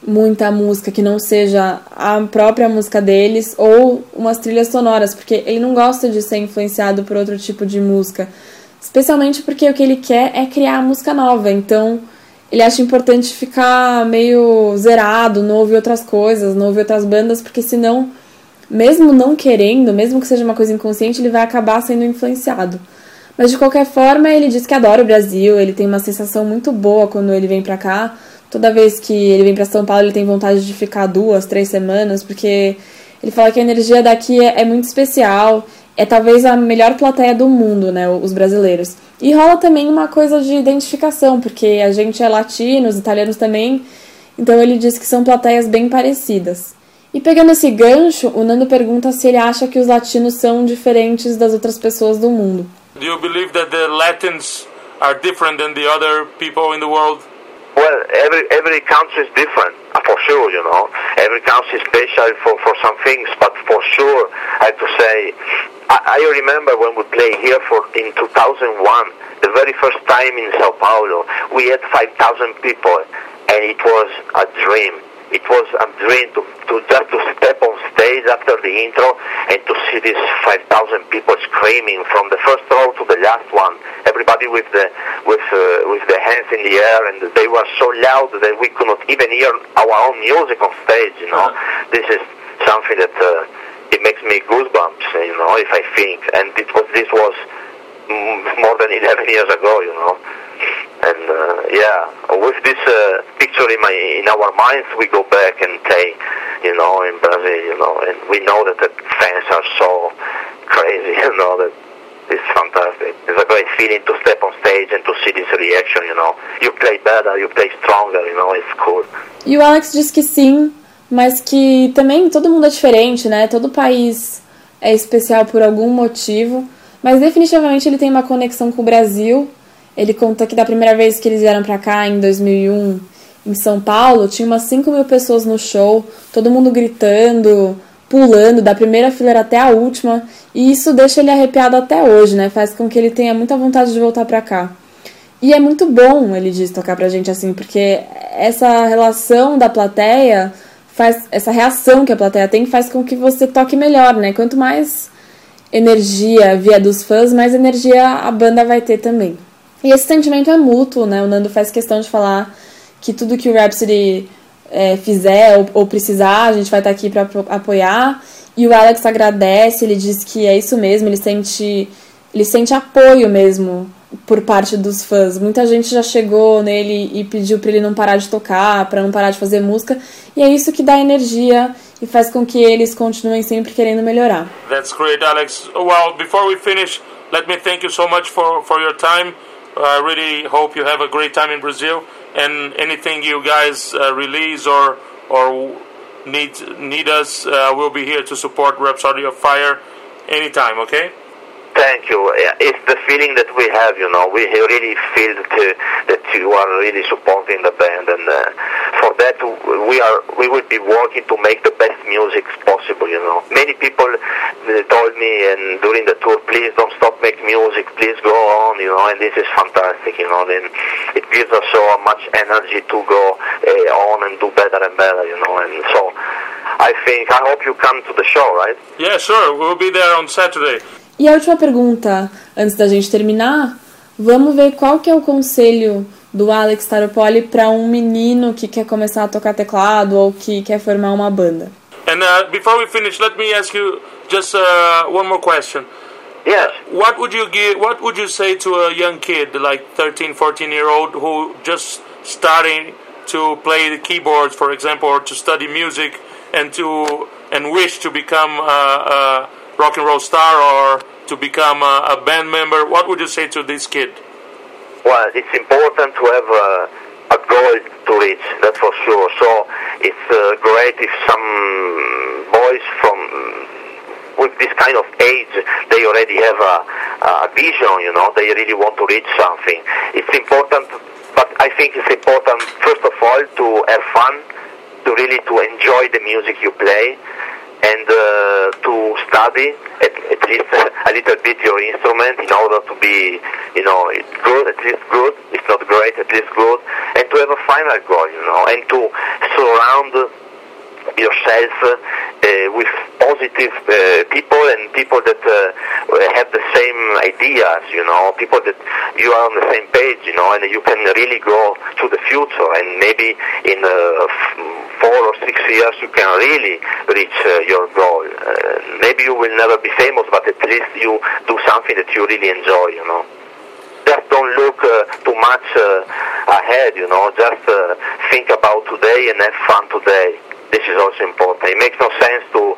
muita música que não seja a própria música deles ou umas trilhas sonoras, porque ele não gosta de ser influenciado por outro tipo de música, especialmente porque o que ele quer é criar música nova. Então, ele acha importante ficar meio zerado, não ouvir outras coisas, não ouvir outras bandas, porque senão, mesmo não querendo, mesmo que seja uma coisa inconsciente, ele vai acabar sendo influenciado. Mas de qualquer forma, ele diz que adora o Brasil, ele tem uma sensação muito boa quando ele vem pra cá. Toda vez que ele vem pra São Paulo, ele tem vontade de ficar duas, três semanas, porque ele fala que a energia daqui é, é muito especial. É talvez a melhor plateia do mundo, né? Os brasileiros. E rola também uma coisa de identificação, porque a gente é latino, os italianos também. Então ele diz que são plateias bem parecidas. E pegando esse gancho, o Nando pergunta se ele acha que os latinos são diferentes das outras pessoas do mundo. Do you believe that the Latins are different than the other people in the world? Well, every every country is different, uh, for sure. You know, every country is special for for some things, but for sure, I have to say, I, I remember when we played here for in 2001, the very first time in Sao Paulo, we had 5,000 people, and it was a dream. It was a dream to, to just to step on stage after the intro and to see these 5,000 people screaming from the first row to the last one. Everybody with the with uh, with their hands in the air, and they were so loud that we could not even hear our own music on stage. You know, this is something that uh, it makes me goosebumps. You know, if I think, and it was this was more than 11 years ago. You know. And uh, yeah, with this uh, picture in my in our minds, we go back and play, you know, in Brazil, you know, and we know that the fans are so crazy, you know, that it's fantastic. It's a great feeling to step on stage and to see this reaction, you know. You play better, you play stronger, you know, it's cool. E o Alex diz que sim, mas que também todo mundo é diferente, né? Todo país é especial por algum motivo, mas definitivamente ele tem uma conexão com o Brasil. Ele conta que da primeira vez que eles vieram pra cá, em 2001, em São Paulo, tinha umas 5 mil pessoas no show, todo mundo gritando, pulando, da primeira fileira até a última, e isso deixa ele arrepiado até hoje, né? Faz com que ele tenha muita vontade de voltar pra cá. E é muito bom, ele diz, tocar pra gente assim, porque essa relação da plateia faz essa reação que a plateia tem faz com que você toque melhor, né? Quanto mais energia via dos fãs, mais energia a banda vai ter também. E esse sentimento é mútuo, né? O Nando faz questão de falar que tudo que o Rhapsody é, fizer ou, ou, precisar, a gente vai estar aqui para apoiar. E o Alex agradece, ele diz que é isso mesmo, ele sente, ele sente apoio mesmo por parte dos fãs. Muita gente já chegou nele e pediu para ele não parar de tocar, para não parar de fazer música, e é isso que dá energia e faz com que eles continuem sempre querendo melhorar. That's great, Alex. Well, before we finish, let me thank you so much for for your time. I really hope you have a great time in Brazil. And anything you guys uh, release or or need need us, uh, we'll be here to support Rhapsody of Fire anytime. Okay. Thank you. It's the feeling that we have, you know. We really feel that, uh, that you are really supporting the band, and uh, for that we are we will be working to make the best music possible. You know, many people uh, told me and during the tour, please don't stop making music, please go on. You know, and this is fantastic. You know, then it gives us so much energy to go uh, on and do better and better. You know, and so I think I hope you come to the show, right? Yeah, sure. We'll be there on Saturday. E a última pergunta, antes da gente terminar, vamos ver qual que é o conselho do Alex Taropoli para um menino que quer começar a tocar teclado ou que quer formar uma banda. And uh, before we finish, let me ask you just uh, one more question. Yes. What would you give? What would you say to a young kid, like 13, 14 year old, who just starting to play the keyboards, for example, or to study music, and to and wish to become a, a rock and roll star or to become a, a band member? What would you say to this kid? Well, it's important to have a, a goal to reach, that's for sure. So it's uh, great if some boys from with this kind of age, they already have a, a vision, you know, they really want to reach something. It's important, but I think it's important, first of all, to have fun, to really to enjoy the music you play and uh, to study at, at least a little bit your instrument in order to be, you know, it's good, at least good. It's not great, at least good, and to have a final goal, you know, and to surround yourself uh, with positive uh, people and people that uh, have the same ideas, you know, people that you are on the same page, you know, and you can really go to the future and maybe in uh, four or six years you can really reach uh, your goal. Uh, maybe you will never be famous, but at least you do something that you really enjoy, you know just don't look uh, too much uh, ahead, you know. Just uh, think about today and have fun today. This is also important. It makes no sense to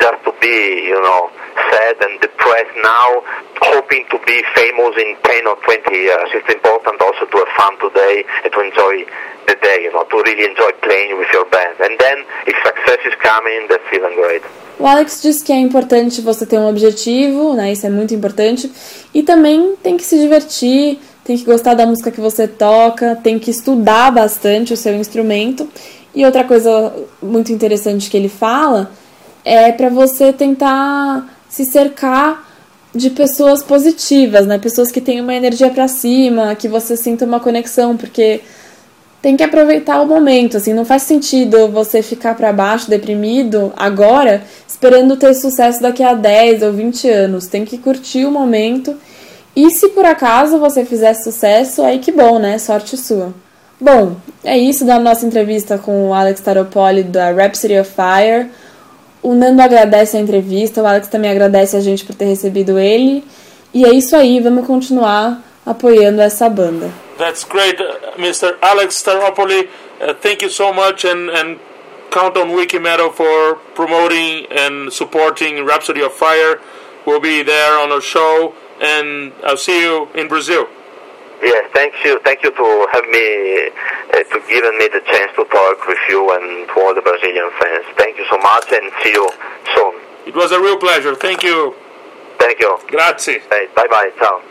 just to be, you know, sad and depressed now, hoping to be famous in 10 or 20 years. It's important also to have fun today and to enjoy the day, you know, to really enjoy playing with your band. And then, if success is coming, that's even great. O Alex diz que é importante você ter um objetivo, né? Isso é muito importante. E também tem que se divertir, tem que gostar da música que você toca, tem que estudar bastante o seu instrumento. E outra coisa muito interessante que ele fala é para você tentar se cercar de pessoas positivas, né? Pessoas que têm uma energia para cima, que você sinta uma conexão, porque tem que aproveitar o momento, assim, não faz sentido você ficar para baixo, deprimido agora, esperando ter sucesso daqui a 10 ou 20 anos. Tem que curtir o momento. E se por acaso você fizer sucesso, aí que bom, né? Sorte sua. Bom, é isso da nossa entrevista com o Alex Taropoli da Rhapsody of Fire. O Nando agradece a entrevista, o Alex também agradece a gente por ter recebido ele. E é isso aí, vamos continuar apoiando essa banda. That's great, uh, Mr. Alex Staropoli. Uh, thank you so much, and, and count on Wikimetal for promoting and supporting Rhapsody of Fire. We'll be there on a show, and I'll see you in Brazil. Yes, thank you, thank you to have me, uh, to given me the chance to talk with you and to all the Brazilian fans. Thank you so much, and see you soon. It was a real pleasure. Thank you. Thank you. Grazie. Bye bye. Ciao.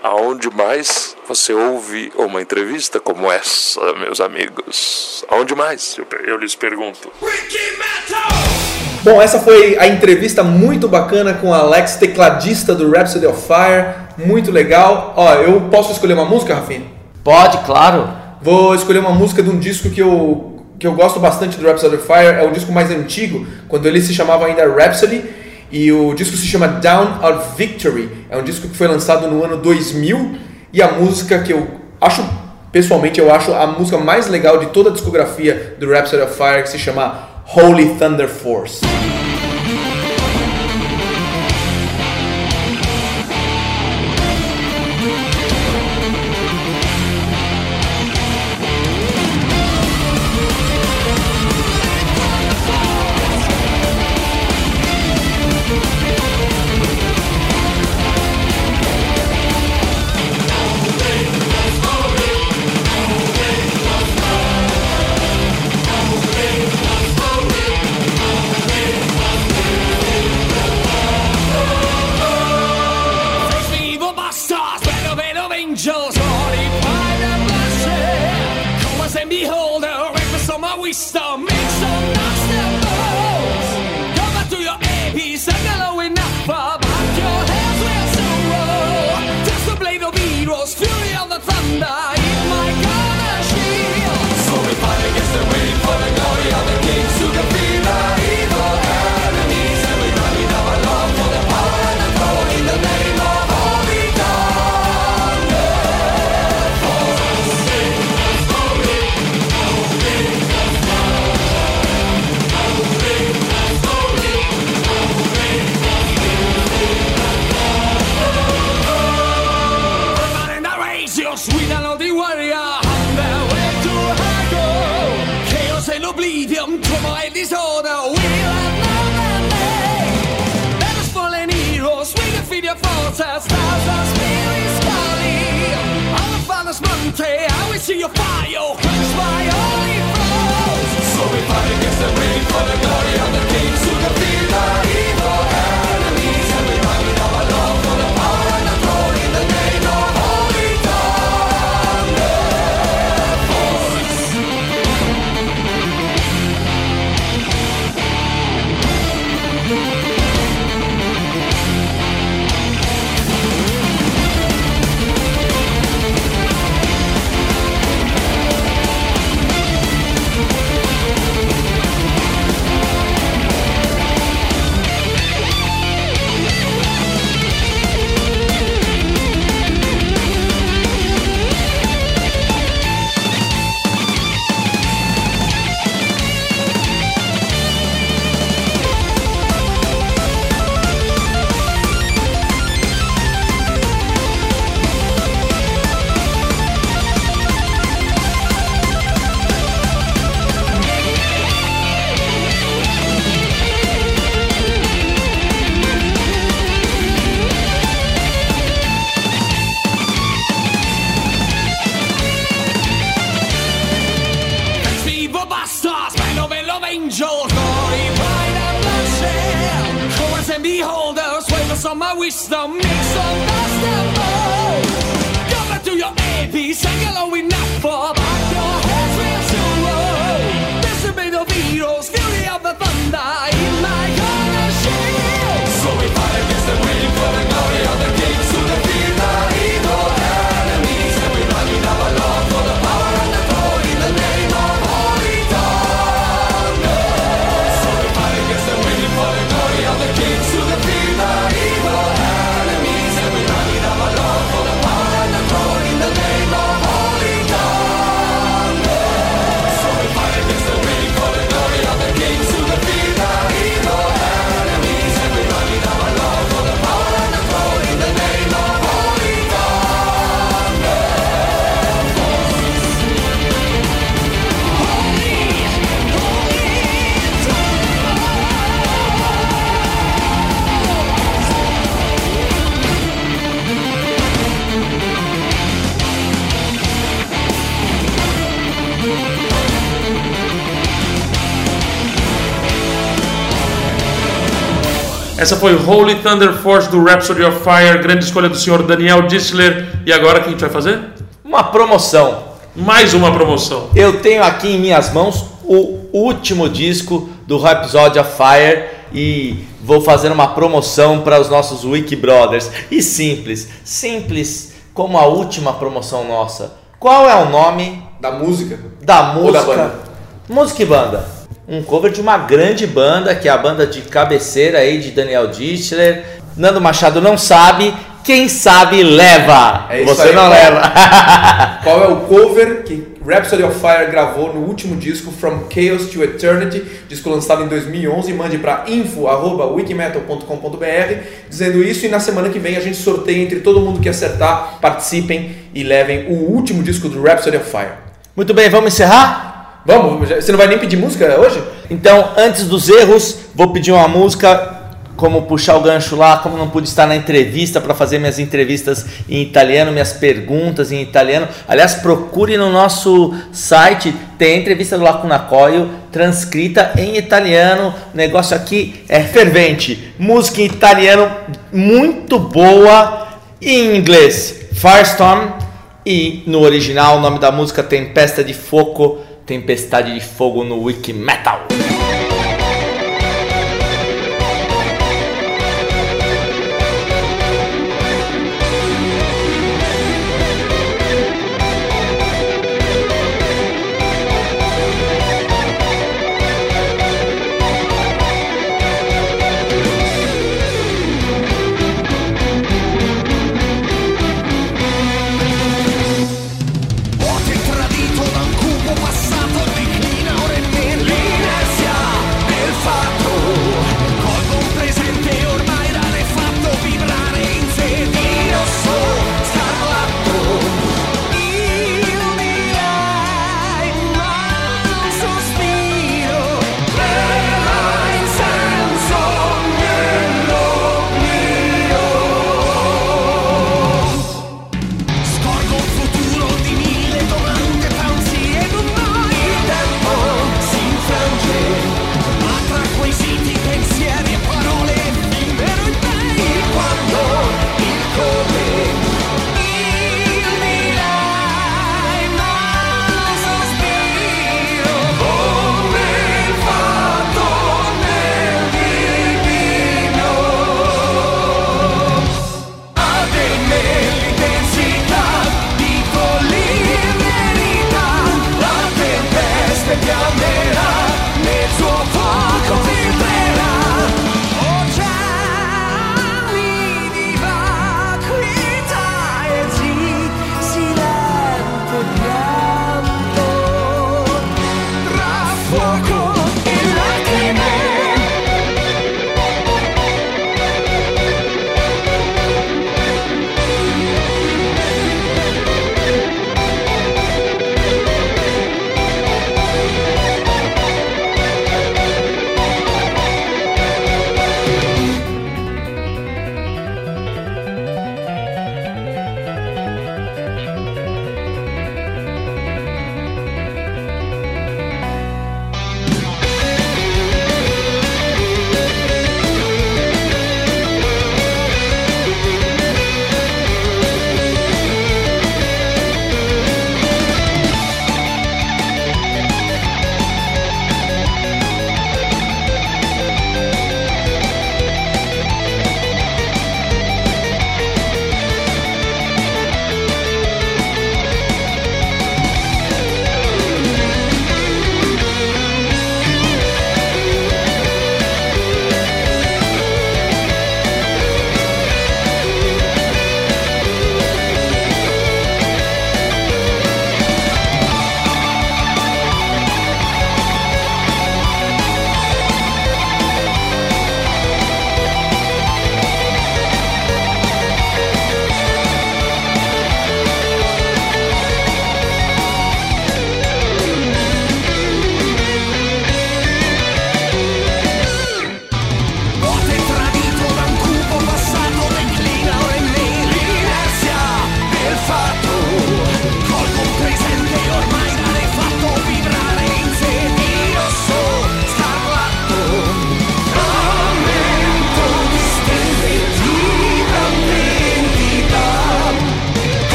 Aonde mais você ouve uma entrevista como essa, meus amigos? Aonde mais? Eu, eu lhes pergunto. Bom, essa foi a entrevista muito bacana com o Alex, tecladista do Rhapsody of Fire. Muito legal. Ó, eu posso escolher uma música, Rafinha? Pode, claro. Vou escolher uma música de um disco que eu, que eu gosto bastante do Rhapsody of Fire. É o disco mais antigo, quando ele se chamava ainda Rhapsody. E o disco se chama Down of Victory. É um disco que foi lançado no ano 2000. E a música que eu acho, pessoalmente, eu acho a música mais legal de toda a discografia do Rhapsody of Fire, que se chama Holy Thunder Force. Essa foi Holy Thunder Force do Rhapsody of Fire, grande escolha do senhor Daniel Dissler. E agora o que a gente vai fazer? Uma promoção. Mais uma promoção. Eu tenho aqui em minhas mãos o último disco do Rhapsody of Fire e vou fazer uma promoção para os nossos Wiki Brothers. E simples, simples como a última promoção nossa. Qual é o nome Da música. da Ou da música? banda? Música e banda. Um cover de uma grande banda, que é a banda de cabeceira aí de Daniel Dichler. Nando Machado não sabe, quem sabe leva. É isso Você aí, não leva. Qual é o cover que Rhapsody of Fire gravou no último disco From Chaos to Eternity, disco lançado em 2011. Mande para info@wikimetal.com.br dizendo isso e na semana que vem a gente sorteia entre todo mundo que acertar, participem e levem o último disco do Rhapsody of Fire. Muito bem, vamos encerrar? Vamos, você não vai nem pedir música hoje? Então, antes dos erros, vou pedir uma música. Como puxar o gancho lá, como não pude estar na entrevista para fazer minhas entrevistas em italiano, minhas perguntas em italiano. Aliás, procure no nosso site, tem a entrevista do Lacuna Coil transcrita em italiano. O negócio aqui é fervente. Música em italiano muito boa. Em inglês, Firestorm. E no original, o nome da música Tempesta de Fogo. Tempestade de Fogo no Wiki Metal.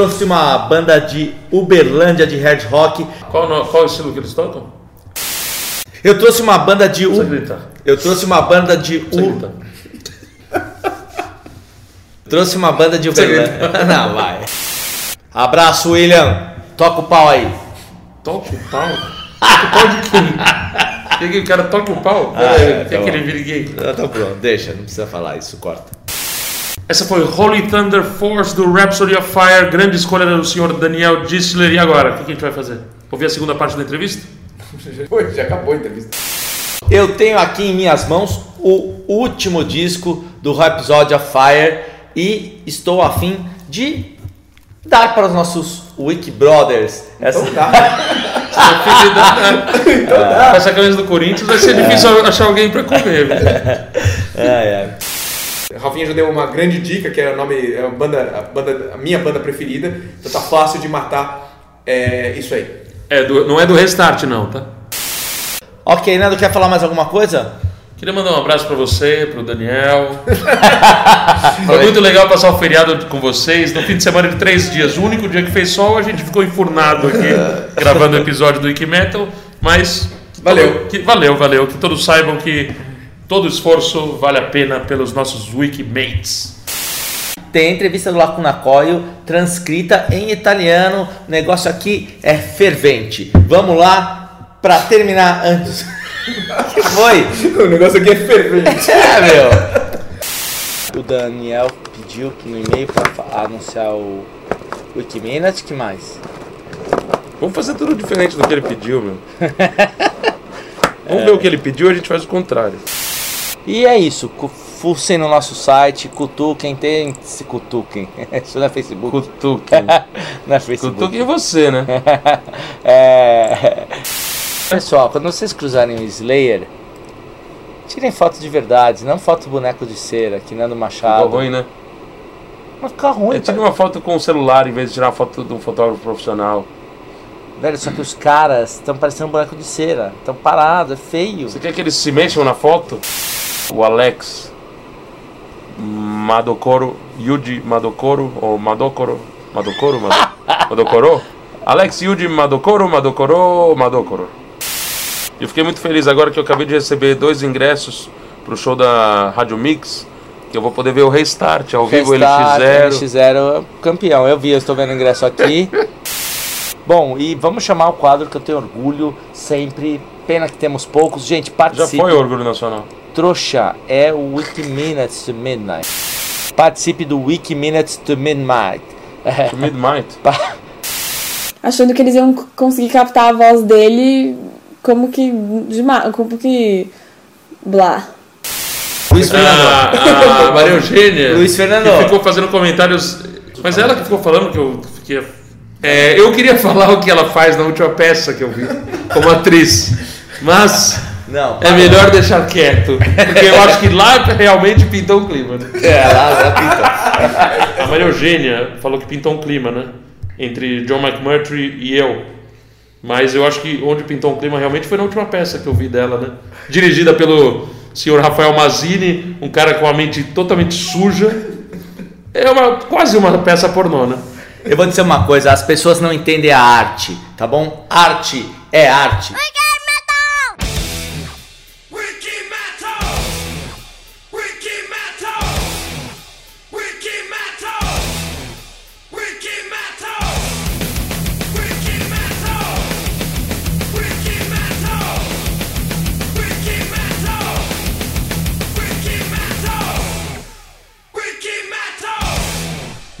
Trouxe uma banda de Uberlândia de hard rock. Qual, no- qual o estilo que eles tocam? Eu trouxe uma banda de U... Eu trouxe uma banda de U... Trouxe uma banda de Uberlândia. Não, vai. Abraço, William. Toca o pau aí. Toca o pau? Toca o pau de quem? Que que o cara toca o pau? Ah, é, Quer tá que ele vire gay? Ah, Tá bom, deixa, não precisa falar isso, corta. Essa foi Holy Thunder Force do Rhapsody of Fire, grande escolha do senhor Daniel Dissler. E agora, o que a gente vai fazer? Ouvir a segunda parte da entrevista? Foi, já acabou a entrevista. Eu tenho aqui em minhas mãos o último disco do Rhapsody of Fire e estou a fim de dar para os nossos Wiki Brothers essa... Então tá. Filho da- Com essa camisa do Corinthians vai ser difícil achar alguém pra comer. Ai, ai. Rafinha já deu uma grande dica, que é o nome, é a banda, a banda, a minha banda preferida. Então tá fácil de matar é, isso aí. É, do- não é do Restart, não, tá? Ok, Nando, quer falar mais alguma coisa? Queria mandar um abraço pra você, pro Daniel. Foi muito legal passar o feriado com vocês. No fim de semana de três dias. O único dia que fez sol, a gente ficou enfurnado aqui gravando o episódio do Wiki Metal. Mas. Valeu. Que, valeu, valeu. Que todos saibam que todo esforço vale a pena pelos nossos Wikimates. Tem a entrevista do Lacuna Coil transcrita em italiano. O negócio aqui é fervente. Vamos lá para terminar antes. O que foi? O negócio aqui é fervente. É, meu. O Daniel pediu no e-mail para anunciar o Wikiminute, que mais? Vamos fazer tudo diferente do que ele pediu, meu. Vamos ver o que ele pediu, a gente faz o contrário. E é isso. Fucem no nosso site, cutuquem, tem se cutuquem. Isso não é Facebook. Cutuquem. não é Facebook. Cutuquem você, né? É... Pessoal, quando vocês cruzarem o Slayer, tirem foto de verdade, não foto do boneco de cera, que Nando Ficou Machado. ruim, né? Mas fica ruim, Eu tirei uma foto com o celular em vez de tirar uma foto de um fotógrafo profissional. Velho, só que os caras estão parecendo um boneco de cera. Estão parados, é feio. Você quer que eles se mexam na foto? O Alex Madokoro, Yuji Madokoro, ou Madokoro, Madokoro, Mado- Madokoro? Alex Yuji Madokoro, Madokoro, Madokoro. Eu fiquei muito feliz agora que eu acabei de receber dois ingressos pro show da Rádio Mix, que eu vou poder ver o Restart ao vivo Restart, LX0. NX0 campeão. Eu vi, eu estou vendo o ingresso aqui. Bom, e vamos chamar o quadro que eu tenho orgulho sempre. Pena que temos poucos. Gente, Já participe. foi o Orgulho Nacional. Trouxa é o Wiki Minutes to Midnight. Participe do Wiki Minutes to Midnight. To Midnight. Achando que eles iam conseguir captar a voz dele como que. De como que. Blá. Luiz Fernando. Ah, a Maria Eugênia. Luiz Fernando. Que ficou fazendo comentários. Mas ela que ficou falando que eu fiquei. É, eu queria falar o que ela faz na última peça que eu vi, como atriz. Mas Não. é melhor deixar quieto. Porque eu acho que lá realmente pintou um clima. Né? É, lá, lá pinta. A Maria Eugênia falou que pintou um clima, né? Entre John McMurtry e eu. Mas eu acho que onde pintou um clima realmente foi na última peça que eu vi dela, né? Dirigida pelo senhor Rafael Mazini, um cara com a mente totalmente suja. É uma, quase uma peça pornô, né? Eu vou dizer uma coisa, as pessoas não entendem a arte, tá bom? Arte é arte.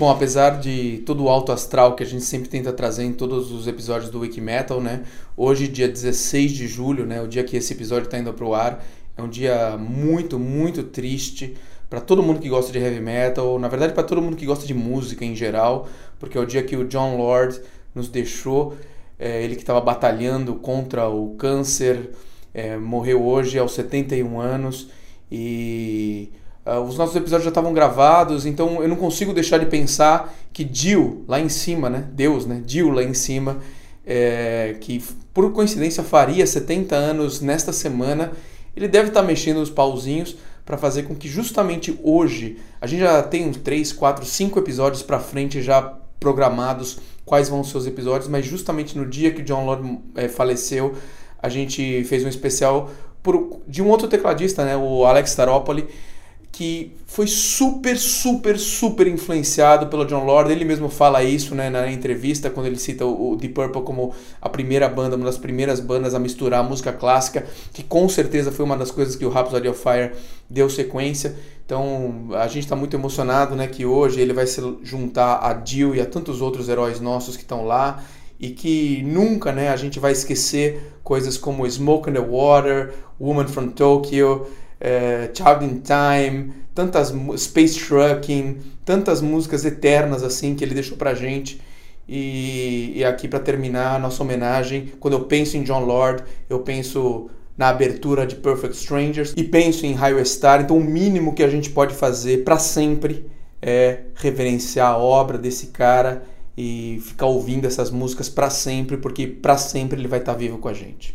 Bom, apesar de todo o alto astral que a gente sempre tenta trazer em todos os episódios do Wiki Metal, né? Hoje, dia 16 de julho, né? O dia que esse episódio está indo pro ar, é um dia muito, muito triste para todo mundo que gosta de heavy metal, na verdade para todo mundo que gosta de música em geral, porque é o dia que o John Lord nos deixou, é, ele que estava batalhando contra o câncer, é, morreu hoje aos 71 anos e ah, os nossos episódios já estavam gravados, então eu não consigo deixar de pensar que Dio, lá em cima, né? Deus, né? Dio lá em cima, é, que por coincidência faria 70 anos nesta semana, ele deve estar mexendo os pauzinhos para fazer com que justamente hoje, a gente já tem uns 3, 4, 5 episódios para frente já programados quais vão ser os episódios, mas justamente no dia que John Lord é, faleceu, a gente fez um especial por, de um outro tecladista, né, o Alex Taropoli, que foi super, super, super influenciado pelo John Lord. Ele mesmo fala isso né, na entrevista, quando ele cita o, Deep Purple como a primeira banda, uma das primeiras bandas a misturar a música clássica, que com certeza foi uma das coisas que o Rhapsody of Fire deu sequência. Então a gente está muito emocionado né, que hoje ele vai se juntar a Jill e a tantos outros heróis nossos que estão lá e que nunca né, a gente vai esquecer coisas como Smoke in the Water, Woman from Tokyo, é, Child in Time, tantas Space Trucking, tantas músicas eternas assim que ele deixou pra gente. E, e aqui para terminar a nossa homenagem, quando eu penso em John Lord, eu penso na abertura de Perfect Strangers e penso em Highway Star. Então o mínimo que a gente pode fazer para sempre é reverenciar a obra desse cara e ficar ouvindo essas músicas para sempre, porque para sempre ele vai estar tá vivo com a gente.